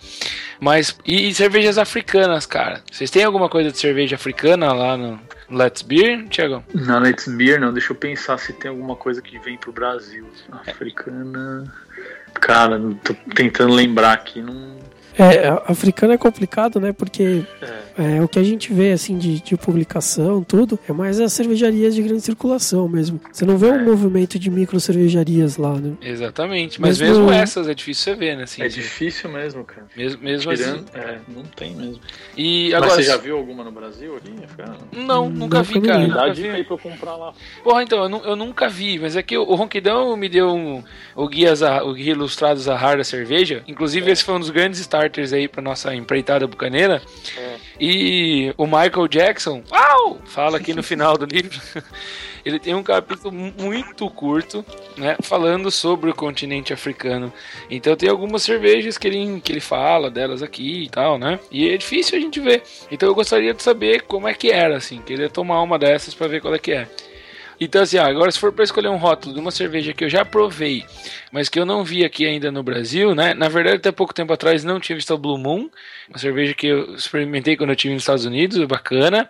D: Mas. E, e, cervejas africanas, cara. Vocês têm alguma coisa de cerveja africana lá no Let's Beer, Thiago?
C: Não, Let's Beer não. Deixa eu pensar se tem alguma coisa que vem pro Brasil. Africana. Cara, tô tentando lembrar aqui. Não,
B: é, africano é complicado, né? Porque é. é o que a gente vê, assim, de, de, publicação, tudo, é mais as cervejarias de grande circulação mesmo. Você não vê é. um movimento de micro cervejarias lá, né?
D: Exatamente. Mas mesmo, mesmo essas é difícil você ver, né? Assim,
C: é difícil mesmo, cara.
D: Mesmo, mesmo Tirando,
C: assim. É, não tem mesmo.
D: E agora,
C: Mas você já viu alguma no Brasil aqui?
D: Não, nunca vi, cara.
C: Dá dica aí pra eu comprar lá.
D: Porra, então, eu, eu, nunca vi, mas é que o, o Ronquidão me deu um, o, guia, o guia ilustrado Zahar da cerveja. Inclusive, é. esse foi um dos grandes starters aí para nossa empreitada bucaneira. É. E o Michael Jackson, uau, fala aqui no final do livro, ele tem um capítulo muito curto, né, falando sobre o continente africano. Então tem algumas cervejas que ele, que ele fala delas aqui e tal, né? E é difícil a gente ver. Então eu gostaria de saber como é que era, assim, queria tomar uma dessas para ver qual é que é. Então, assim, agora se for para escolher um rótulo de uma cerveja que eu já provei, mas que eu não vi aqui ainda no Brasil, né? Na verdade, até pouco tempo atrás não tinha visto a Blue Moon, uma cerveja que eu experimentei quando eu estive nos Estados Unidos, bacana.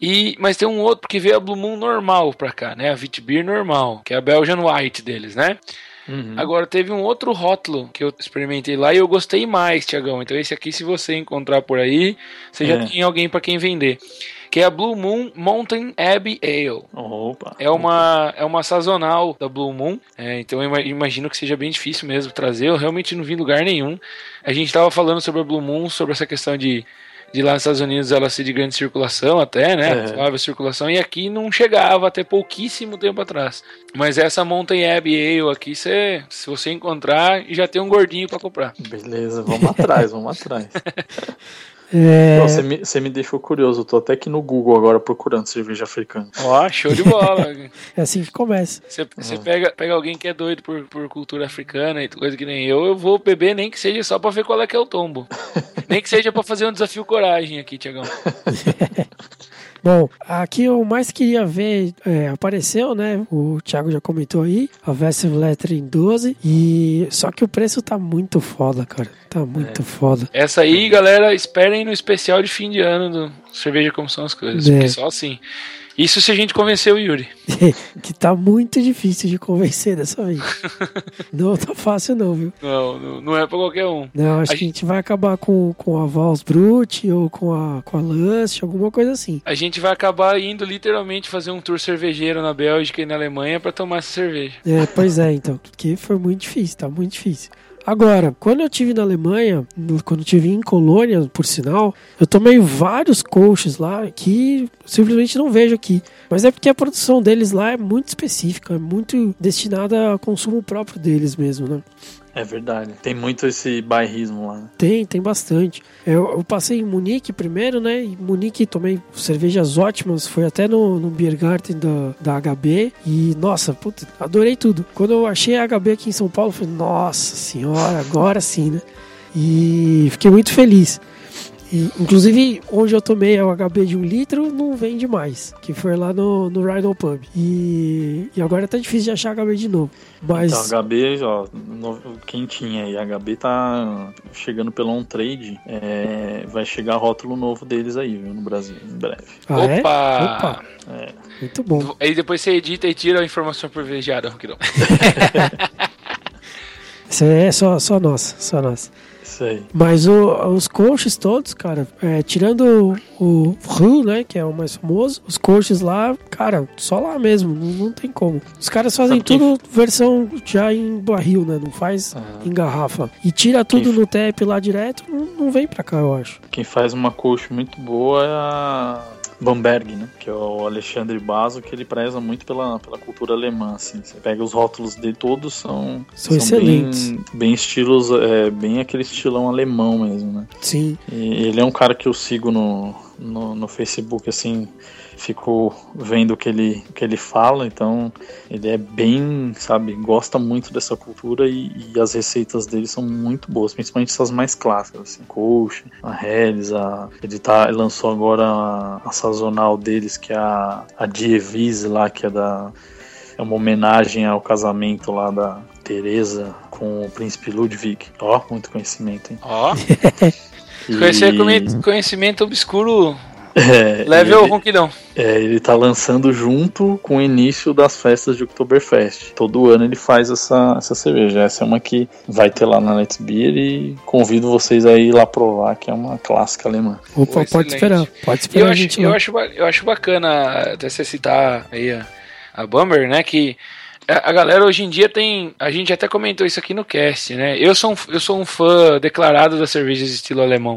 D: E, mas tem um outro que veio a Blue Moon normal pra cá, né? A Witbier normal, que é a Belgian White deles, né? Uhum. Agora teve um outro rótulo que eu experimentei lá e eu gostei mais, Tiagão. Então esse aqui, se você encontrar por aí, você é. já tem alguém para quem vender que é a Blue Moon Mountain Abbey Ale.
C: Opa.
D: É uma, é uma sazonal da Blue Moon, é, então eu imagino que seja bem difícil mesmo trazer. Eu realmente não vi lugar nenhum. A gente estava falando sobre a Blue Moon, sobre essa questão de de lá nos Estados Unidos ela ser de grande circulação até, né? É. Suave circulação, e aqui não chegava até pouquíssimo tempo atrás. Mas essa Mountain Abbey Ale aqui, cê, se você encontrar, já tem um gordinho para comprar.
C: Beleza, vamos atrás, vamos atrás. É... Você, me, você me deixou curioso, eu tô até aqui no Google agora procurando cerveja africana.
D: Ó, show de bola.
B: é assim que começa.
D: Você, você pega, pega alguém que é doido por, por cultura africana e coisa que nem eu, eu vou beber nem que seja só pra ver qual é que é o tombo. nem que seja pra fazer um desafio coragem aqui, Tiagão.
B: Bom, aqui eu mais queria ver, é, apareceu, né? O Thiago já comentou aí, a Vessel Letter em 12, e só que o preço tá muito foda, cara. Tá muito é. foda.
D: Essa aí, galera, esperem no especial de fim de ano do Cerveja Como São as Coisas, é. porque só assim. Isso se a gente convencer o Yuri.
B: que tá muito difícil de convencer dessa vez. não tá fácil não, viu?
D: Não, não é pra qualquer um.
B: Não, acho a que gente... a gente vai acabar com, com a Vals Brut ou com a, com a Lust, alguma coisa assim.
D: A gente vai acabar indo literalmente fazer um tour cervejeiro na Bélgica e na Alemanha para tomar essa cerveja.
B: É, pois é, então. Porque foi muito difícil, tá muito difícil. Agora, quando eu tive na Alemanha, quando eu tive em Colônia, por sinal, eu tomei vários coaches lá que simplesmente não vejo aqui. Mas é porque a produção deles lá é muito específica, é muito destinada a consumo próprio deles mesmo, né?
C: É verdade. Tem muito esse bairrismo lá. Né?
B: Tem, tem bastante. Eu, eu, passei em Munique primeiro, né? Em Munique tomei cervejas ótimas. Foi até no, no Beer Garden da, da HB. E, nossa, puta, adorei tudo. Quando eu achei a HB aqui em São Paulo, falei, nossa senhora, agora sim, né? E fiquei muito feliz. E, inclusive, onde eu tomei o HB de um litro, não vende mais. Que foi lá no, no Rhino Pub. E, e agora tá difícil de achar HB de novo. Mas...
C: Então, HB, ó, no, quem tinha aí, HB tá chegando pelo on trade. É, vai chegar rótulo novo deles aí, viu, no Brasil, em breve.
B: Ah, é? Opa! É? Opa! É. Muito bom.
D: Aí depois você edita e tira a informação privilegiada, Roquidão.
B: Isso é só, só nossa, só nossa.
C: Sei.
B: Mas o, os coaches todos, cara, é, tirando o, Ru, né, que é o mais famoso, os coaches lá, cara, só lá mesmo, não, não tem como. Os caras fazem Sabe tudo que... versão já em barril, né, não faz uhum. em garrafa. E tira tudo Quem... no tap lá direto, não, não vem pra cá, eu acho.
C: Quem faz uma coach muito boa é a Bamberg, né? Que é o Alexandre Basso, que ele preza muito pela, pela cultura alemã, assim. Você pega os rótulos dele, todos são,
B: são, são excelentes.
C: Bem, bem estilos, é, bem aquele estilão alemão mesmo, né?
B: Sim.
C: E ele é um cara que eu sigo no, no, no Facebook, assim, fico vendo o que ele, que ele fala, então ele é bem, sabe, gosta muito dessa cultura e, e as receitas dele são muito boas, principalmente essas mais clássicas, assim, Coach, a Hellis, a, ele, tá, ele lançou agora a, a sazonal deles, que é a, a Dievise lá, que é da é uma homenagem ao casamento lá da Teresa com o príncipe Ludwig. Ó, oh, muito conhecimento, hein?
D: Ó. Oh. e... conhecimento obscuro é, Leve ou ronquidão?
C: É, ele tá lançando junto com o início das festas de Oktoberfest. Todo ano ele faz essa, essa cerveja. Essa é uma que vai ter lá na Let's Beer e convido vocês a ir lá provar, que é uma clássica alemã.
B: Opa, pode esperar, pode esperar.
D: Eu acho, eu, acho, eu acho bacana até você citar aí a, a Bummer, né, que a galera hoje em dia tem. A gente até comentou isso aqui no cast, né? Eu sou um, eu sou um fã declarado das cervejas estilo alemão.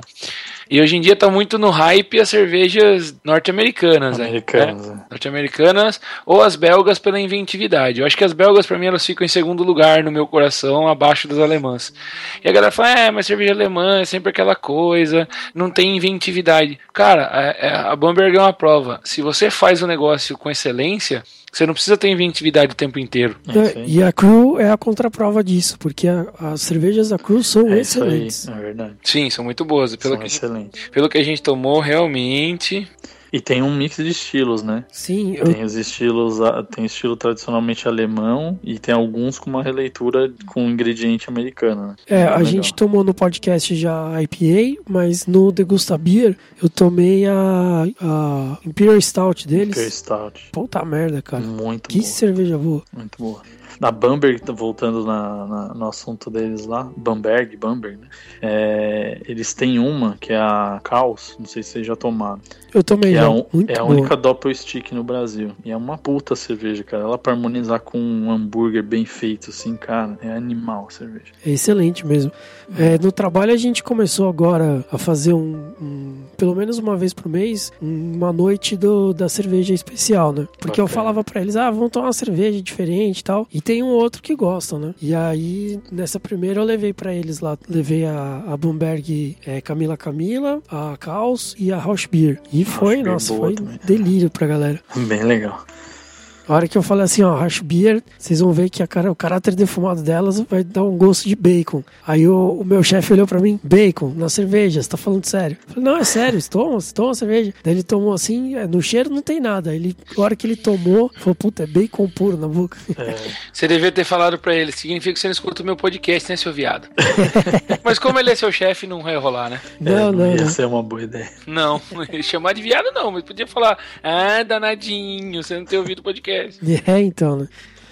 D: E hoje em dia tá muito no hype as cervejas norte-americanas, né?
C: Americanas,
D: né? Norte-americanas ou as belgas pela inventividade. Eu acho que as belgas, para mim, elas ficam em segundo lugar no meu coração, abaixo das alemãs. E a galera fala, é, mas cerveja alemã é sempre aquela coisa, não tem inventividade. Cara, a, a Bamberg é uma prova. Se você faz o um negócio com excelência, você não precisa ter inventividade o tempo inteiro.
B: É, e a Cru é a contraprova disso, porque a, as cervejas da Cru são
C: é
B: excelentes.
C: Aí, é verdade.
D: Sim, são muito boas. Pelo
C: são
D: que, Pelo que a gente tomou, realmente.
C: E tem um mix de estilos, né?
B: Sim. Eu...
C: Tem os estilos, tem estilo tradicionalmente alemão e tem alguns com uma releitura com ingrediente americano, né?
B: É, a legal. gente tomou no podcast já a IPA, mas no Degusta Beer eu tomei a, a Imperial Stout deles.
C: Imperial Stout.
B: Puta merda, cara.
C: Muito
B: Que
C: boa.
B: cerveja boa.
C: Muito boa. Na Bamberg, voltando na, na, no assunto deles lá, Bamberg, Bamberg, né? É, eles têm uma que é a Caos, não sei se vocês já tomaram.
B: Eu tomei
C: que
B: já,
C: é, um, é a única Doppel Stick no Brasil. E é uma puta cerveja, cara. Ela pra harmonizar com um hambúrguer bem feito, assim, cara, é animal a cerveja.
B: É excelente mesmo. É, no trabalho a gente começou agora a fazer um, um pelo menos uma vez por mês, uma noite do, da cerveja especial, né? Porque eu falava pra eles, ah, vamos tomar uma cerveja diferente e tal. E tem um outro que gostam, né? E aí, nessa primeira eu levei pra eles lá, levei a, a Bloomberg é, Camila Camila, a Caos e a Rausch Beer. E foi,
C: Beer
B: nossa,
C: boa
B: foi
C: também.
B: delírio pra galera.
C: Bem legal.
B: A hora que eu falei assim, ó, Hash Beer, vocês vão ver que a cara, o caráter defumado delas vai dar um gosto de bacon. Aí o, o meu chefe olhou pra mim, bacon, na cerveja, você tá falando sério? Eu falei, não, é sério, você toma, você toma cerveja. Daí ele tomou assim, é, no cheiro não tem nada. Ele, a hora que ele tomou, falou, puta, é bacon puro na boca.
C: É,
D: Você devia ter falado pra ele, significa que você não escuta o meu podcast, né, seu viado? Mas como ele é seu chefe, não vai rolar, né?
C: é,
B: Não, não,
C: ia
B: não.
C: ser uma boa ideia.
D: Não, chamar de viado não, mas podia falar, ah, danadinho, você não tem ouvido o podcast.
B: É, então, né?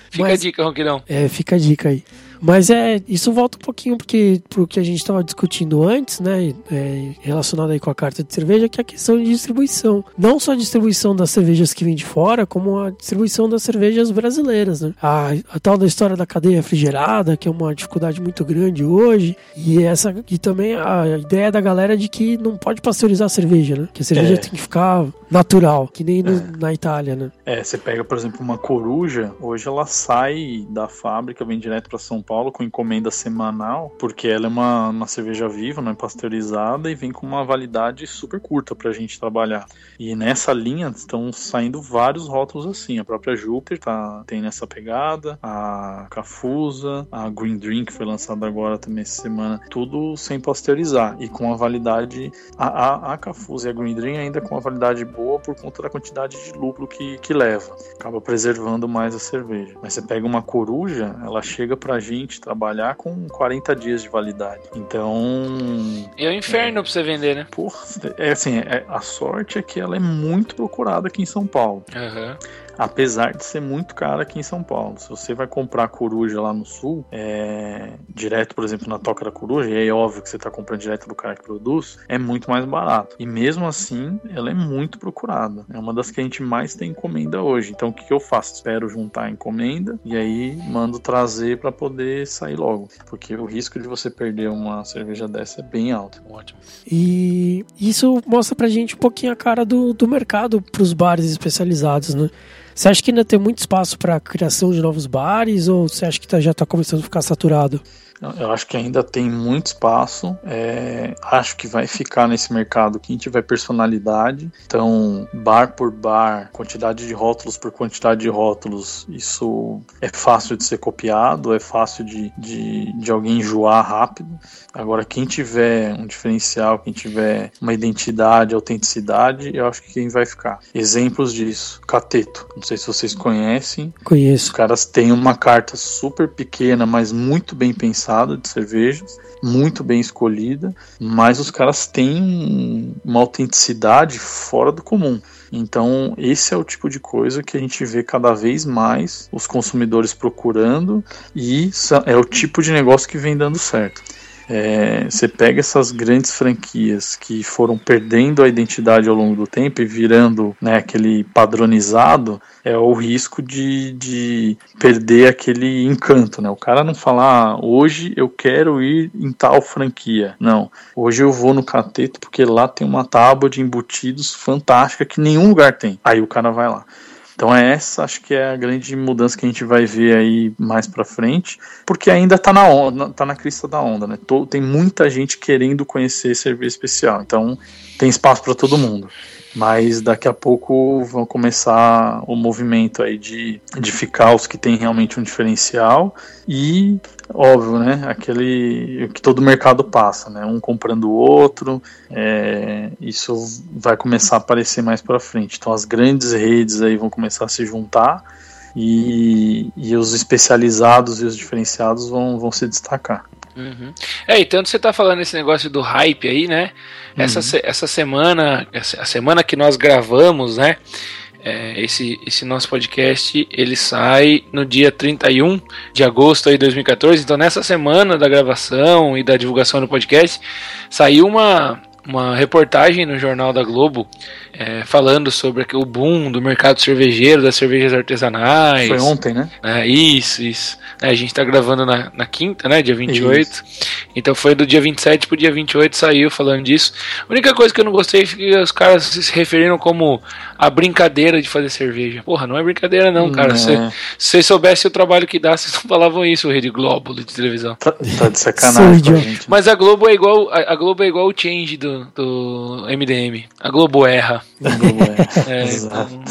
D: Fica
B: Mas-
D: a dica, Ronquidão.
B: É, fica a dica aí. Mas é, isso volta um pouquinho porque pro que a gente estava discutindo antes, né, é, relacionado aí com a carta de cerveja, que é a questão de distribuição. Não só a distribuição das cervejas que vêm de fora, como a distribuição das cervejas brasileiras, né? A, a tal da história da cadeia refrigerada, que é uma dificuldade muito grande hoje, e essa e também a ideia da galera de que não pode pasteurizar a cerveja, né? Que a cerveja
C: É.
B: tem que ficar natural, que nem no- na Itália, né?
C: É, você pega, por exemplo, uma coruja, hoje ela sai da fábrica, vem direto para São Paulo com encomenda semanal, porque ela é uma, uma cerveja viva, não é pasteurizada e vem com uma validade super curta pra gente trabalhar. E nessa linha estão saindo vários rótulos assim, a própria Júpiter tá, tem nessa pegada, a Cafusa, a Green Drink foi lançada agora também essa semana, tudo sem pasteurizar e com a validade, a, a, a Cafusa e a Green Drink ainda com uma validade boa por conta da quantidade de lúpulo que, que leva. Acaba preservando mais a cerveja. Mas você pega uma coruja, ela chega pra gente trabalhar com 40 dias de validade. Então,
D: E é o inferno pra você vender, né?
C: porra, é assim, é- a sorte é que ela é muito procurada aqui em São Paulo.
D: Aham.
C: Apesar de ser muito cara aqui em São Paulo. Se você vai comprar coruja lá no sul, é, direto, por exemplo, na Toca da Coruja, e é óbvio que você está comprando direto do cara que produz, é muito mais barato. E mesmo assim, ela é muito procurada. É uma das que a gente mais tem encomenda hoje. Então, o que, eu faço? Espero juntar a encomenda e aí mando trazer para poder sair logo. Porque o risco de você perder uma cerveja dessa é bem alto.
D: Ótimo.
B: E isso mostra pra gente um pouquinho a cara do, do mercado pros bares especializados, né? Você acha que ainda tem muito espaço para criação de novos bares ou você acha que tá- já tá começando a ficar saturado?
C: Eu acho que ainda tem muito espaço. é, acho que vai ficar nesse mercado quem tiver personalidade. Então, bar por bar, quantidade de rótulos por quantidade de rótulos, isso é fácil de ser copiado, é fácil de, de, de alguém enjoar rápido. Agora, quem tiver um diferencial, quem tiver uma identidade, autenticidade, eu acho que quem vai ficar. Exemplos disso: Cateto. Não sei se vocês conhecem. Os
B: Conheço.
C: caras têm uma carta super pequena, mas muito bem pensada de cervejas, muito bem escolhida, mas os caras têm uma autenticidade fora do comum. Então, esse é o tipo de coisa que a gente vê cada vez mais os consumidores procurando e é o tipo de negócio que vem dando certo. É, você pega essas grandes franquias que foram perdendo a identidade ao longo do tempo e virando né, aquele padronizado, é o risco de, de perder aquele encanto, né? O cara não falar, ah, hoje eu quero ir em tal franquia. Não, hoje eu vou no Cateto porque lá tem uma tábua de embutidos fantástica que nenhum lugar tem. Aí o cara vai lá. Então é essa, acho que é a grande mudança que a gente vai ver aí mais para frente, porque ainda tá na onda, tá na crista da onda, né? Tem muita gente querendo conhecer cerveja especial, então tem espaço para todo mundo mas daqui a pouco vão começar o movimento aí de, de ficar os que tem realmente um diferencial e óbvio, né, aquele que todo mercado passa, né, um comprando o outro, é, isso vai começar a aparecer mais para frente. Então as grandes redes aí vão começar a se juntar e, e os especializados e os diferenciados vão, vão se destacar.
D: Uhum. É, e tanto você tá falando esse negócio do hype aí, né? Uhum. Essa, essa semana, a semana que nós gravamos, né? É, esse, esse nosso podcast ele sai no dia 31 de agosto de 2014. Então, nessa semana da gravação e da divulgação do podcast, saiu uma, uma reportagem no Jornal da Globo é, falando sobre o boom do mercado cervejeiro, das cervejas artesanais.
C: Foi ontem, né?
D: É, isso, isso. É, a gente está gravando na, na quinta, né? Dia 28. Isso. Então foi do dia 27 pro dia 28 saiu falando disso. A única coisa que eu não gostei é que os caras se referiram como a brincadeira de fazer cerveja. Porra, não é brincadeira não, cara. Se vocês soubessem o trabalho que dá, vocês não falavam isso, Rede Globo de televisão.
C: Tá, tá de sacanagem.
D: gente. Mas a Globo é igual a, a Globo é igual o change do, do MDM. A Globo erra. É, então,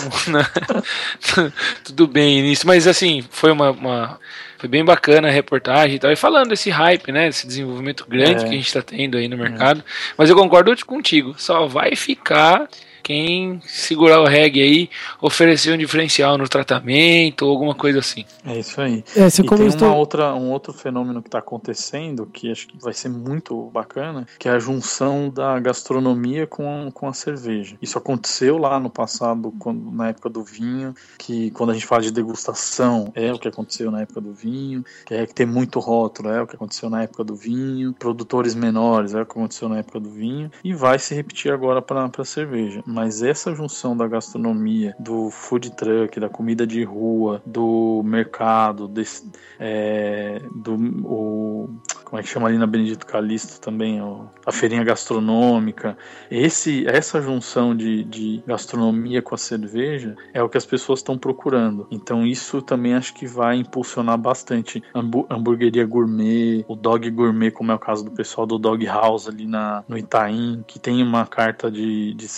D: tudo bem nisso, mas assim, foi uma, uma, foi bem bacana a reportagem e tal. E falando desse hype, né? Desse desenvolvimento grande é. que a gente está tendo aí no mercado. É. Mas eu concordo contigo, só vai ficar quem segurar o reggae aí oferecer um diferencial no tratamento ou alguma coisa assim.
C: É isso aí. É, e tem estou... uma outra, um outro fenômeno que está acontecendo que acho que vai ser muito bacana, que é a junção da gastronomia com, com a cerveja. Isso aconteceu lá no passado, quando, na época do vinho, que quando a gente fala de degustação, é o que aconteceu na época do vinho, que é que tem muito rótulo, é o que aconteceu na época do vinho, produtores menores, é o que aconteceu na época do vinho, e vai se repetir agora para a cerveja mas essa junção da gastronomia, do food truck, da comida de rua, do mercado, desse, é, do o, como é que chama ali na Benedito Calixto também, ó, a feirinha gastronômica. Esse, essa junção de, de gastronomia com a cerveja é o que as pessoas estão procurando. Então isso também acho que vai impulsionar bastante hamburgueria gourmet, o dog gourmet, como é o caso do pessoal do Dog House ali na, no Itaim, que tem uma carta de, de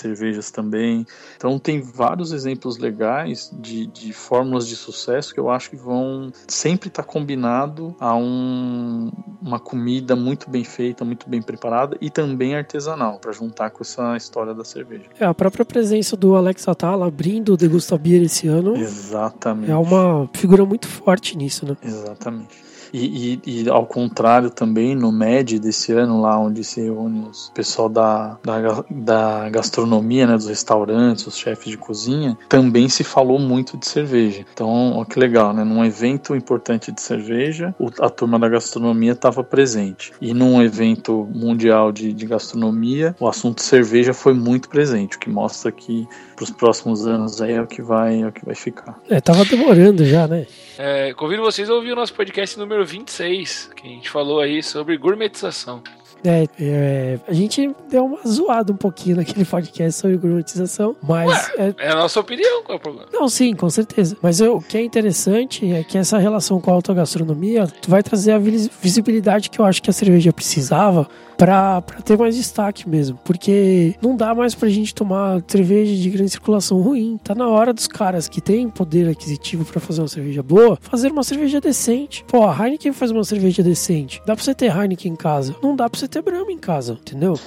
C: cervejas também. Então tem vários exemplos legais de, de fórmulas de sucesso que eu acho que vão sempre estar tá combinado a um, uma comida muito bem feita, muito bem preparada e também artesanal, para juntar com essa história da cerveja.
B: É, a própria presença do Alex Atala abrindo o Degusta Beer esse ano.
C: Exatamente.
B: É uma figura muito forte nisso, né?
C: Exatamente. E, e, e, ao contrário também, no MED desse ano, lá onde se reúne o pessoal da, da, da, gastronomia, né, dos restaurantes, os chefes de cozinha, também se falou muito de cerveja. Então, ó, que legal, né? Num evento importante de cerveja, a turma da gastronomia estava presente. E num evento mundial de, de gastronomia, o assunto cerveja foi muito presente, o que mostra que para os próximos anos aí é o que vai, é o que vai ficar.
B: É, tava demorando já, né?
D: É, convido vocês a ouvir o nosso podcast número 26, que a gente falou aí sobre gourmetização.
B: É, é, a gente deu uma zoada um pouquinho naquele podcast sobre gourmetização, mas.
D: Ué, é, é, a nossa opinião, qual é o problema?
B: Não, sim, com certeza. Mas eu, o que é interessante é que essa relação com a autogastronomia vai trazer a visibilidade que eu acho que a cerveja precisava para ter mais destaque mesmo. Porque não dá mais pra gente tomar cerveja de grande circulação ruim. Tá na hora dos caras que têm poder aquisitivo para fazer uma cerveja boa, fazer uma cerveja decente. Pô, a Heineken faz uma cerveja decente. Dá pra você ter Heineken em casa. Não dá pra você Brahma em casa, entendeu?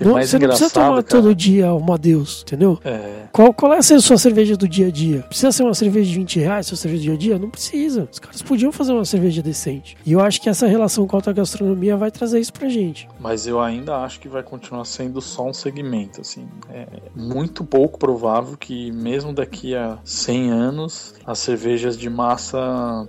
C: É
B: Não-
C: mais
B: você não precisa tomar
C: cara.
B: todo dia uma Deus, entendeu?
C: É,
B: Qual, qual é a sua cerveja do dia a dia? Precisa ser uma cerveja de 20 reais, sua cerveja do dia a dia? Não precisa. Os caras podiam fazer uma cerveja decente. E eu acho que essa relação com a alta gastronomia vai trazer isso pra gente.
C: Mas eu ainda acho que vai continuar sendo só um segmento, assim. É muito pouco provável que mesmo daqui a 100 anos as cervejas de massa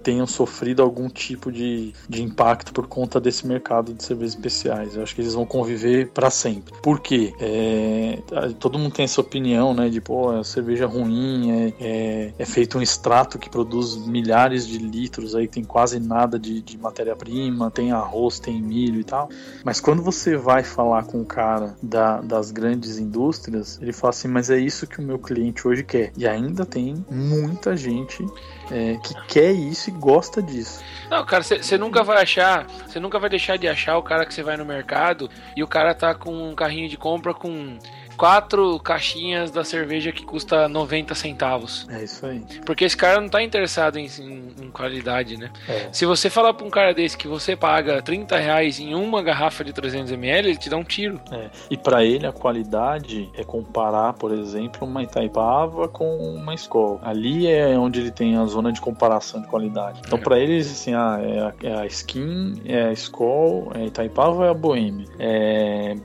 C: tenham sofrido algum tipo de, de impacto por conta desse mercado de cervejas especiais. Eu acho que eles vão conviver para sempre. Por quê? É, todo mundo tem essa opinião, né? De, pô, a cerveja ruim, é, é, é feito um extrato que produz milhares de litros, aí tem quase nada de, de matéria-prima, tem arroz, tem milho e tal. Mas quando você vai falar com o cara da- das grandes indústrias, ele fala assim: Mas é isso que o meu cliente hoje quer. E ainda tem muita gente é, que quer isso e gosta disso.
D: Não, cara, você nunca vai achar, você nunca vai deixar de achar o cara que você vai no mercado e o cara tá com um carrinho de compra com quatro caixinhas da cerveja que custa 90 centavos.
C: É isso aí.
D: Porque esse cara não tá interessado em, em- em qualidade, né?
C: É.
D: Se você falar pra um cara desse que você paga 30 reais em uma garrafa de 300ml, ele te dá um tiro.
C: É. E para ele a qualidade é comparar, por exemplo, uma Itaipava com uma Skol. Ali é onde ele tem a zona de comparação de qualidade. Então
D: É.
C: para eles assim, ah, é, a, é a Skin, é a Skol, é a Itaipava ou é a Bohemia. É,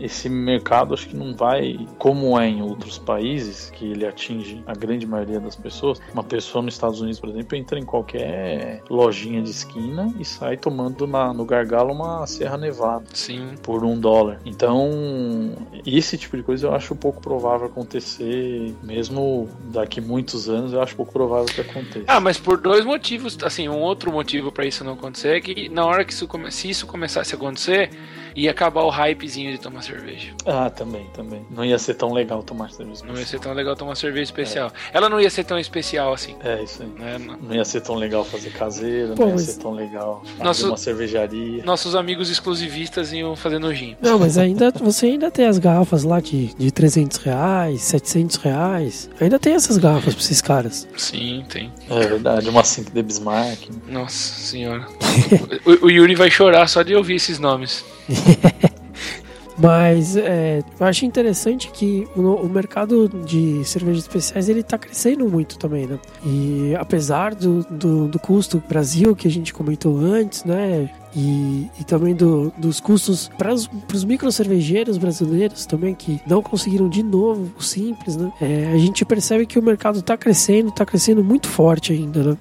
C: esse mercado acho que não vai, como é em outros países, que ele atinge a grande maioria das pessoas. Uma pessoa nos Estados Unidos, por exemplo, entra em qualquer lojinha de esquina e sai tomando na- no gargalo uma Serra Nevada
D: Sim.
C: por um dólar. Então, esse tipo de coisa eu acho pouco provável acontecer, mesmo daqui muitos anos, eu acho pouco provável que aconteça.
D: Ah, mas por dois motivos, assim, um outro motivo pra isso não acontecer é que na hora que isso se isso começasse a acontecer, ia acabar o hypezinho de tomar cerveja.
C: Ah, também, também. Não ia ser tão legal tomar cerveja.
D: Não ia ser tão legal tomar cerveja especial. Ela não ia ser tão especial assim,
C: É, isso aí.
D: né?
C: Não ia ser tão legal fazer caseiro,
B: Pô,
C: não ia
B: mas-
C: ser tão legal fazer
D: Nosso-
C: uma cervejaria.
D: Nossos amigos exclusivistas iam fazer nojinho.
B: Não, mas ainda você ainda tem as garrafas lá de, de 300 reais, 700 reais. Ainda tem essas garrafas pra esses caras.
D: Sim, tem.
C: É verdade, uma 5 de Bismarck.
D: Nossa senhora. o, o Yuri vai chorar só de ouvir esses nomes.
B: Mas é, eu acho interessante que o, o mercado de cervejas especiais ele tá crescendo muito também, né? E apesar do, do, do custo Brasil que a gente comentou antes, né? E, e também do- dos custos para os micro cervejeiros brasileiros também que não conseguiram de novo o simples, né? É, a gente percebe que o mercado está crescendo, está crescendo muito forte ainda, né?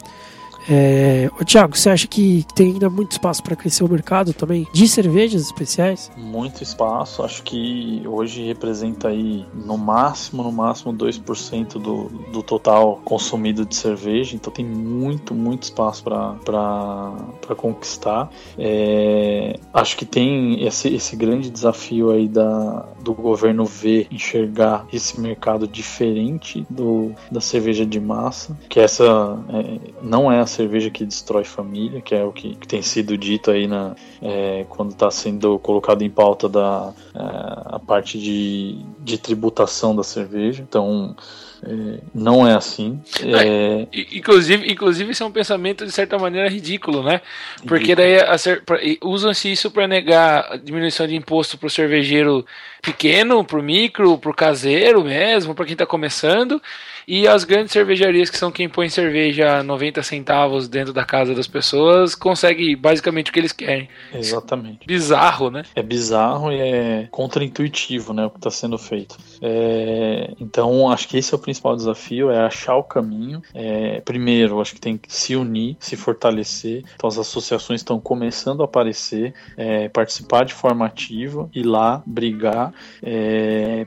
B: É, Thiago, você acha que tem ainda muito espaço para crescer o mercado também de cervejas especiais?
C: Muito espaço, acho que hoje representa aí no máximo, no máximo 2% do, do total consumido de cerveja, então tem muito, muito espaço para conquistar. É, acho que tem esse, esse grande desafio aí da, do governo ver, enxergar esse mercado diferente do, da cerveja de massa, que essa é, não é a cerveja que destrói família, que é o que, que tem sido dito aí na, é, quando está sendo colocado em pauta da é, a parte de, de tributação da cerveja. Então é, não é assim. É,
D: I- Inclusive, inclusive, isso é um pensamento de certa maneira ridículo, né? Porque daí a usam-se isso para negar a diminuição de imposto pro cervejeiro pequeno, pro micro, pro caseiro mesmo, para quem tá começando, e as grandes cervejarias que são quem põe cerveja a 90 centavos dentro da casa das pessoas consegue basicamente o que eles querem.
C: exatamente.
D: Bizarro, né?
C: É bizarro e é contraintuitivo, né, o que está sendo feito. É, então, acho que esse é o principal desafio, é achar o caminho. É, primeiro, acho que tem que se unir, se fortalecer. Então, as associações estão começando a aparecer, é, participar de forma ativa, ir lá, brigar,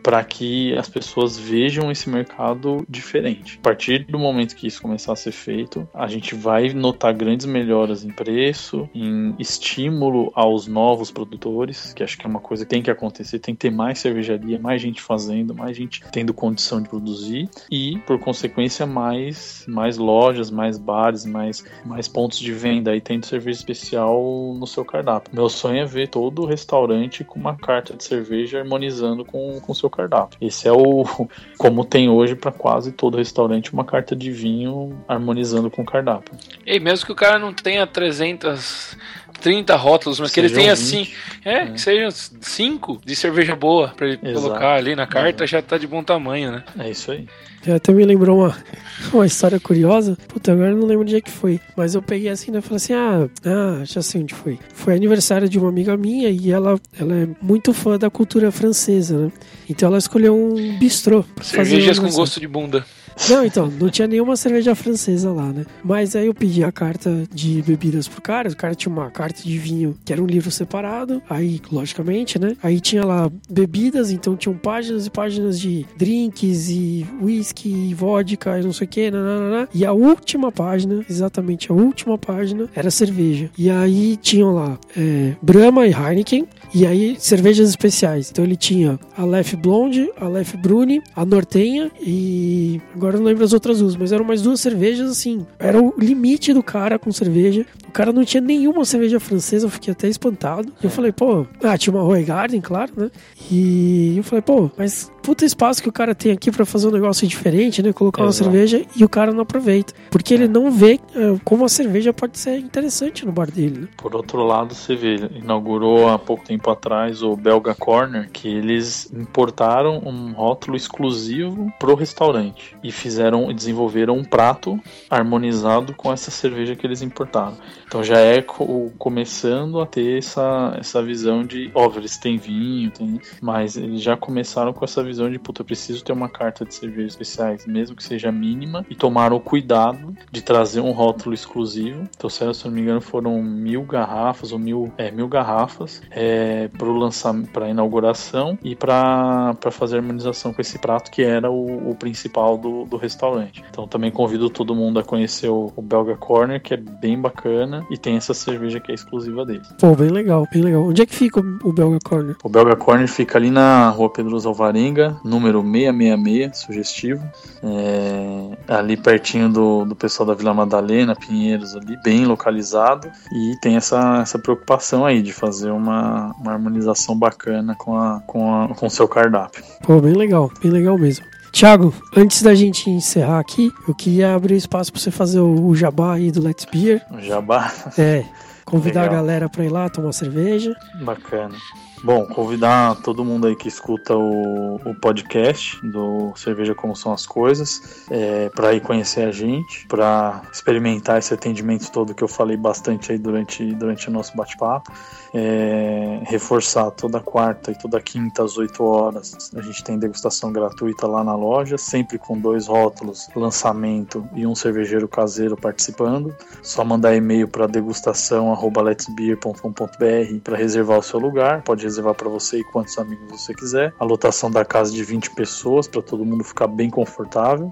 C: para que as pessoas vejam esse mercado diferente. A partir do momento que isso começar a ser feito, a gente vai notar grandes melhoras em preço, em estímulo aos novos produtores, que acho que é uma coisa que tem que acontecer, tem que ter mais cervejaria, mais gente fazendo, mais gente tendo condição de produzir e, por consequência, mais, mais lojas, mais bares, mais, mais pontos de venda aí tendo cerveja especial no seu cardápio. Meu sonho é ver todo restaurante com uma carta de cerveja harmonizando com o seu cardápio. Esse é o como tem hoje para quase todo restaurante uma carta de vinho harmonizando com o cardápio.
D: E mesmo que o cara não tenha 300 30 rótulos, mas que ele tenha
C: 20.
D: assim. É, que sejam 5 de cerveja boa pra ele
C: Exato.
D: colocar ali na carta, já tá de bom tamanho, né?
C: É isso aí.
B: É, Até me lembrou uma, uma história curiosa. Puta, agora eu não lembro de onde é que foi. Mas eu peguei assim, né? Falei assim: ah, ah, já sei onde foi. Foi aniversário de uma amiga minha e ela, ela é muito fã da cultura francesa, né? Então ela escolheu um bistrô. pra fazer o
D: Cervejas com gosto de bunda.
B: Não, então, não tinha nenhuma cerveja francesa lá, né? Mas aí eu pedi a carta de bebidas pro cara, o cara tinha uma carta de vinho que era um livro separado, aí, logicamente, né? Aí tinha lá bebidas, então tinham páginas e páginas de drinks e whisky e vodka e não sei o que, nananana. E a última página, exatamente a última página, era cerveja. E aí tinham lá é, Brahma e Heineken, e aí cervejas especiais. Então ele tinha a Lef Blonde, a Lef Bruni, a Nortenha e agora não lembro as outras duas, mas eram mais duas cervejas assim. Era o limite do cara com cerveja. O cara não tinha nenhuma cerveja francesa, eu fiquei até espantado. E eu falei, pô, ah, tinha uma Roy Garden, claro, né? E eu falei, pô, mas puta espaço que o cara tem aqui pra fazer um negócio diferente, né? Colocar uma
C: Exato.
B: cerveja e o cara não aproveita. Porque ele não vê eh, como a cerveja pode ser interessante no bar dele, né?
C: Por outro lado, você vê, inaugurou há pouco tempo atrás o Belga Corner, que eles importaram um rótulo exclusivo pro restaurante e fizeram desenvolveram um prato harmonizado com essa cerveja que eles importaram. Então já é co- começando a ter essa, essa visão de, óbvio, eles têm vinho, tem, mas eles já começaram com essa visão de, puta, eu preciso ter uma carta de cervejas especiais, mesmo que seja mínima, e tomaram o cuidado de trazer um rótulo exclusivo. Então, se eu não me engano, foram mil garrafas, ou mil, é, mil garrafas é, para lançamento, para inauguração e para fazer harmonização com esse prato que era o, o principal do, do restaurante. Então, também convido todo mundo a conhecer o, o Belga Corner, que é bem bacana e tem essa cerveja que é exclusiva dele.
B: Pô, bem legal, bem legal. Onde é que fica o o Belga Corner?
C: O Belga Corner fica ali na rua Pedro Alvarenga, número 666, sugestivo. É, ali pertinho do, do pessoal da Vila Madalena, Pinheiros ali, bem localizado. E tem essa, essa preocupação aí de fazer uma, uma harmonização bacana com, a, com, a, com o seu cardápio.
B: Pô, bem legal, bem legal mesmo. Tiago, antes da gente encerrar aqui, eu queria abrir espaço pra você fazer o, o jabá aí do Let's Beer.
C: O Jabá,
B: É, convidar
C: Legal.
B: a galera pra ir lá tomar cerveja.
C: bacana. Bom, convidar todo mundo aí que escuta o, o podcast do Cerveja Como São as Coisas é, para ir conhecer a gente, para experimentar esse atendimento todo que eu falei bastante aí durante, durante o nosso bate-papo. É, reforçar toda quarta e toda quinta às 8 horas. A gente tem degustação gratuita lá na loja, sempre com dois rótulos, lançamento e um cervejeiro caseiro participando. Só mandar e-mail para degustação@letsbeer.com.br para reservar o seu lugar. Pode reservar para você e quantos amigos você quiser. A lotação da casa de 20 pessoas para todo mundo ficar bem confortável.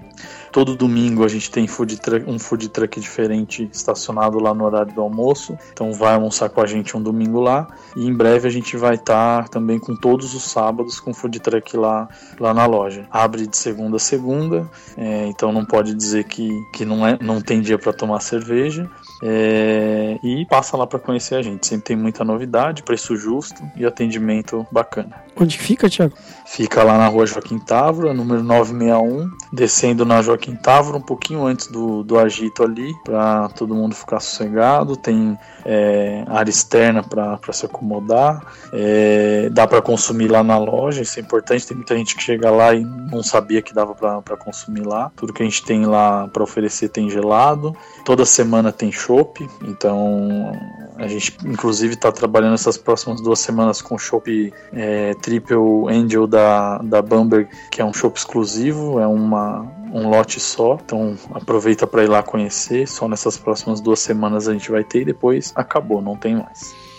C: Todo domingo a gente tem food truck- um food truck diferente estacionado lá no horário do almoço. Então vai almoçar com a gente um domingo lá. E em breve a gente vai estar também com todos os sábados com food truck lá, lá na loja. Abre de segunda a segunda, é, então não pode dizer que, que não, é, não tem dia para tomar cerveja. É, e passa lá para conhecer a gente. Sempre tem muita novidade, preço justo e atendimento bacana.
B: Onde fica, Tiago?
C: Fica lá na rua Joaquim Távora, número 961, descendo na Joaquim Távora, um pouquinho antes do, do agito ali, para todo mundo ficar sossegado. Tem é, área externa para se acomodar, é, dá para consumir lá na loja, isso é importante. Tem muita gente que chega lá e não sabia que dava para consumir lá. Tudo que a gente tem lá para oferecer tem gelado. Toda semana tem chopp, então a gente inclusive está trabalhando essas próximas duas semanas com chopp é, Triple Angel da, da Bamberg, que é um chopp exclusivo, é uma, um lote só. Então aproveita para ir lá conhecer. Só nessas próximas duas semanas a gente vai ter e depois acabou, não tem mais.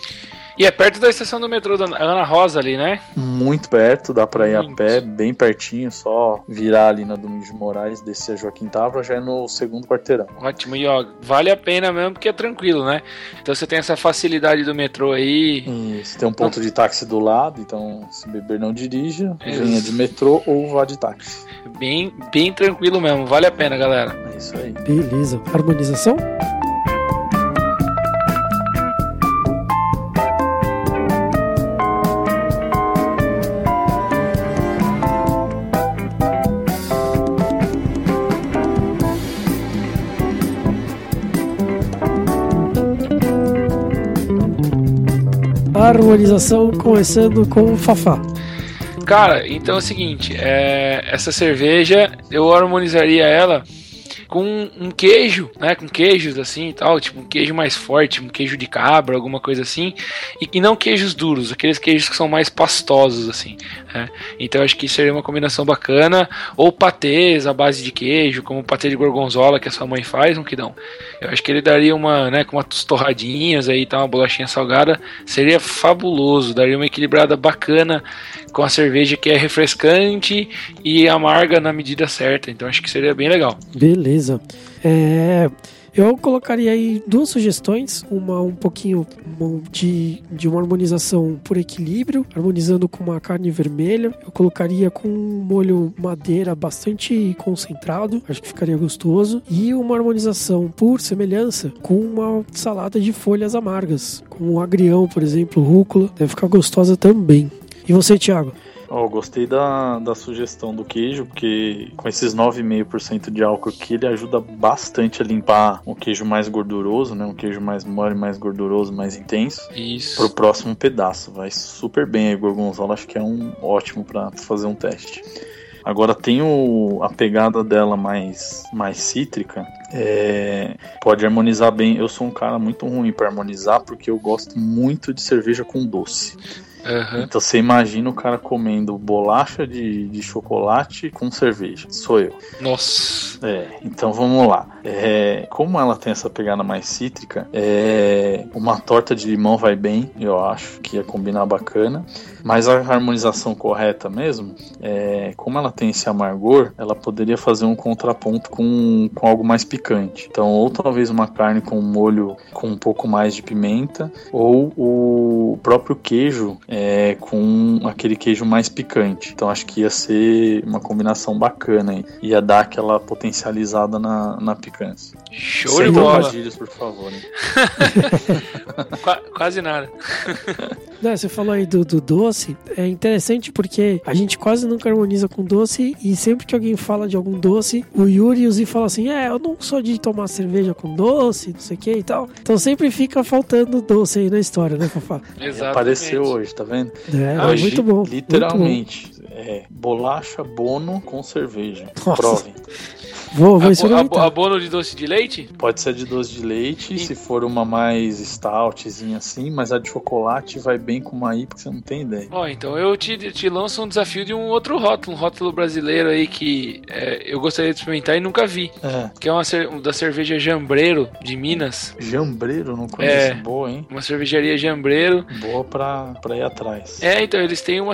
D: E é perto da estação do metrô da Ana Rosa ali, né?
C: Muito perto, dá para ir a pé, bem pertinho, só virar ali na Domingos de Moraes, descer a Joaquim Távora, já é no segundo quarteirão.
D: Ótimo, e ó, vale a pena mesmo porque é tranquilo, né? Então você tem essa facilidade do metrô aí.
C: Isso, tem um ponto de táxi do lado, então se beber não dirija,
D: Isso.
C: venha de metrô ou vá de táxi.
D: Bem, bem tranquilo mesmo, vale a pena, galera.
C: É isso aí.
B: Beleza. Harmonização? Harmonização começando com o Fafá.
D: Cara, então é o seguinte, é, essa cerveja eu harmonizaria ela com um queijo, né? Com queijos assim e tal, tipo um queijo mais forte, um queijo de cabra, alguma coisa assim, e, e não queijos duros, aqueles queijos que são mais pastosos assim. Né? Então acho que seria uma combinação bacana, ou patês à base de queijo, como o patê de gorgonzola que a sua mãe faz, não que não. Eu acho que ele daria uma, né, com umas torradinhas aí, tá, uma bolachinha salgada, seria fabuloso, daria uma equilibrada bacana com a cerveja que é refrescante e amarga na medida certa. Então acho que seria bem legal.
B: Beleza. É, eu colocaria aí duas sugestões, uma um pouquinho de, de uma harmonização por equilíbrio, harmonizando com uma carne vermelha. Eu colocaria com um molho madeira bastante concentrado, acho que ficaria gostoso. E uma harmonização por semelhança com uma salada de folhas amargas, com um agrião, por exemplo, rúcula, deve ficar gostosa também. E você, Thiago?
C: Oh, gostei da, da sugestão do queijo, porque com esses 9,5% de álcool aqui, ele ajuda bastante a limpar o queijo mais gorduroso, né? Um queijo mais mole, mais gorduroso, mais intenso.
D: Isso.
C: Pro próximo pedaço. Vai super bem aí, gorgonzola. Acho que é um ótimo para fazer um teste. Agora tem o, a pegada dela mais, mais cítrica. É, pode harmonizar bem. Eu sou um cara muito ruim para harmonizar porque eu gosto muito de cerveja com doce.
D: Uhum.
C: Então você imagina o cara comendo bolacha de, de chocolate com cerveja. Sou eu.
D: Nossa.
C: É, então vamos lá. É, como ela tem essa pegada mais cítrica, é, uma torta de limão vai bem, eu acho que ia combinar bacana. Mas a harmonização correta mesmo, é, como ela tem esse amargor, ela poderia fazer um contraponto com, com algo mais picante. Então, ou talvez uma carne com molho com um pouco mais de pimenta, ou o próprio queijo é, com aquele queijo mais picante. Então, acho que ia ser uma combinação bacana. Aí. Ia dar aquela potencializada na, na picância.
D: Show
C: Sem
D: de bola.
C: trocadilhos, por favor. hein?
D: Qua- quase nada.
B: Né, você falou aí do, do doce, é interessante porque a gente quase nunca harmoniza com doce e sempre que alguém fala de algum doce, o Yuri e o Zi falam assim, é, eu não sou de tomar cerveja com doce, não sei o que e tal. Então sempre fica faltando doce aí na história, né, Fafá?
D: Exatamente.
C: Apareceu hoje, tá vendo?
B: É,
C: Hoje,
B: muito bom. muito bom.
C: Literalmente. É, bolacha bono com cerveja.
B: Nossa.
C: Provem.
B: Vou, vou experimentar.
D: abo- Abono de doce de leite?
C: Pode ser de doce de leite, se for uma mais stoutzinha assim, mas a de chocolate vai bem com uma IPA que você não tem ideia.
D: Ó, então eu te, te lanço um desafio de um outro rótulo, um rótulo brasileiro aí que é, eu gostaria de experimentar e nunca vi.
C: É,
D: Que é uma da cerveja Jambreiro de Minas.
C: jambreiro, não conheço.
D: É.
C: Boa, hein?
D: Uma cervejaria Jambreiro.
C: Boa pra, pra ir atrás.
D: É, então eles têm uma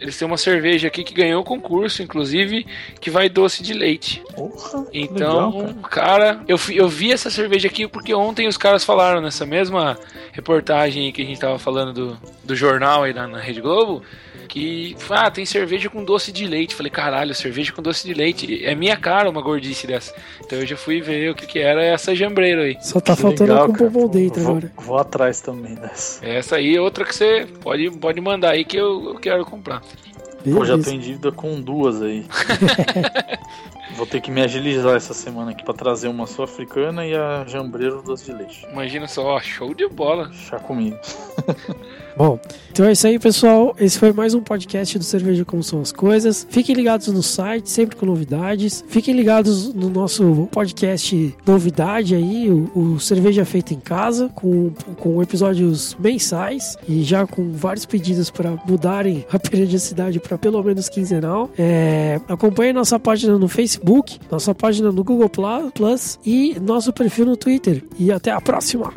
D: eles têm uma cerveja aqui que ganhou o concurso, inclusive, que vai doce de leite.
C: Porra, que
D: Então,
C: legal, cara.
D: cara, eu, eu vi essa cerveja aqui porque ontem os caras falaram nessa mesma reportagem que a gente tava falando do, do jornal aí na, na Rede Globo. Que, ah, tem cerveja com doce de leite. Falei, caralho, cerveja com doce de leite. É minha cara uma gordice dessa. Então eu já fui ver o que, que era essa jambreiro aí.
B: Só tá
C: Que
B: faltando
C: legal,
B: com
C: cara.
B: bombom dentro
C: vou,
B: agora.
C: Vou atrás também dessa.
D: Essa aí é outra que você pode, pode mandar aí que eu, eu quero comprar.
C: Pô, já tô
B: Beleza.
C: em dívida com duas aí. Vou ter que me agilizar essa semana aqui pra trazer uma sul-africana e a jambreiro doce de leite.
D: Imagina só, ó, show de bola.
C: Chá comigo.
B: Bom, então é isso aí, pessoal. Esse foi mais um podcast do Cerveja Como São as Coisas. Fiquem ligados no site, sempre com novidades. Fiquem ligados no nosso podcast Novidade aí, o, o Cerveja Feita em Casa, com, com episódios mensais e já com vários pedidos para mudarem a periodicidade para pelo menos quinzenal. É, acompanhe nossa página no Facebook, nossa página no Google Plus e nosso perfil no Twitter. E até a próxima!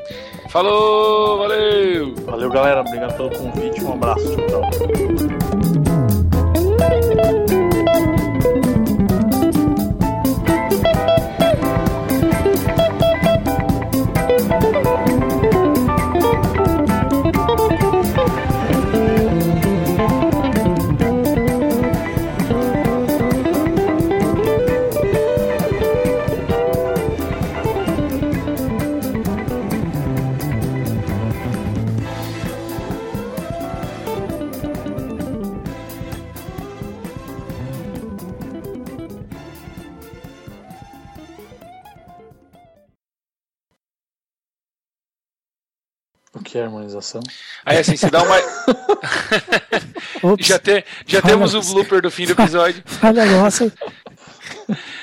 D: Falou, valeu!
C: Valeu, galera. Obrigado pelo convite. Um abraço. Tchau, tchau. Que é harmonização?
D: Aí assim, você dá uma. Já te, já
B: Fala.
D: temos o blooper do fim do episódio.
B: falha nossa.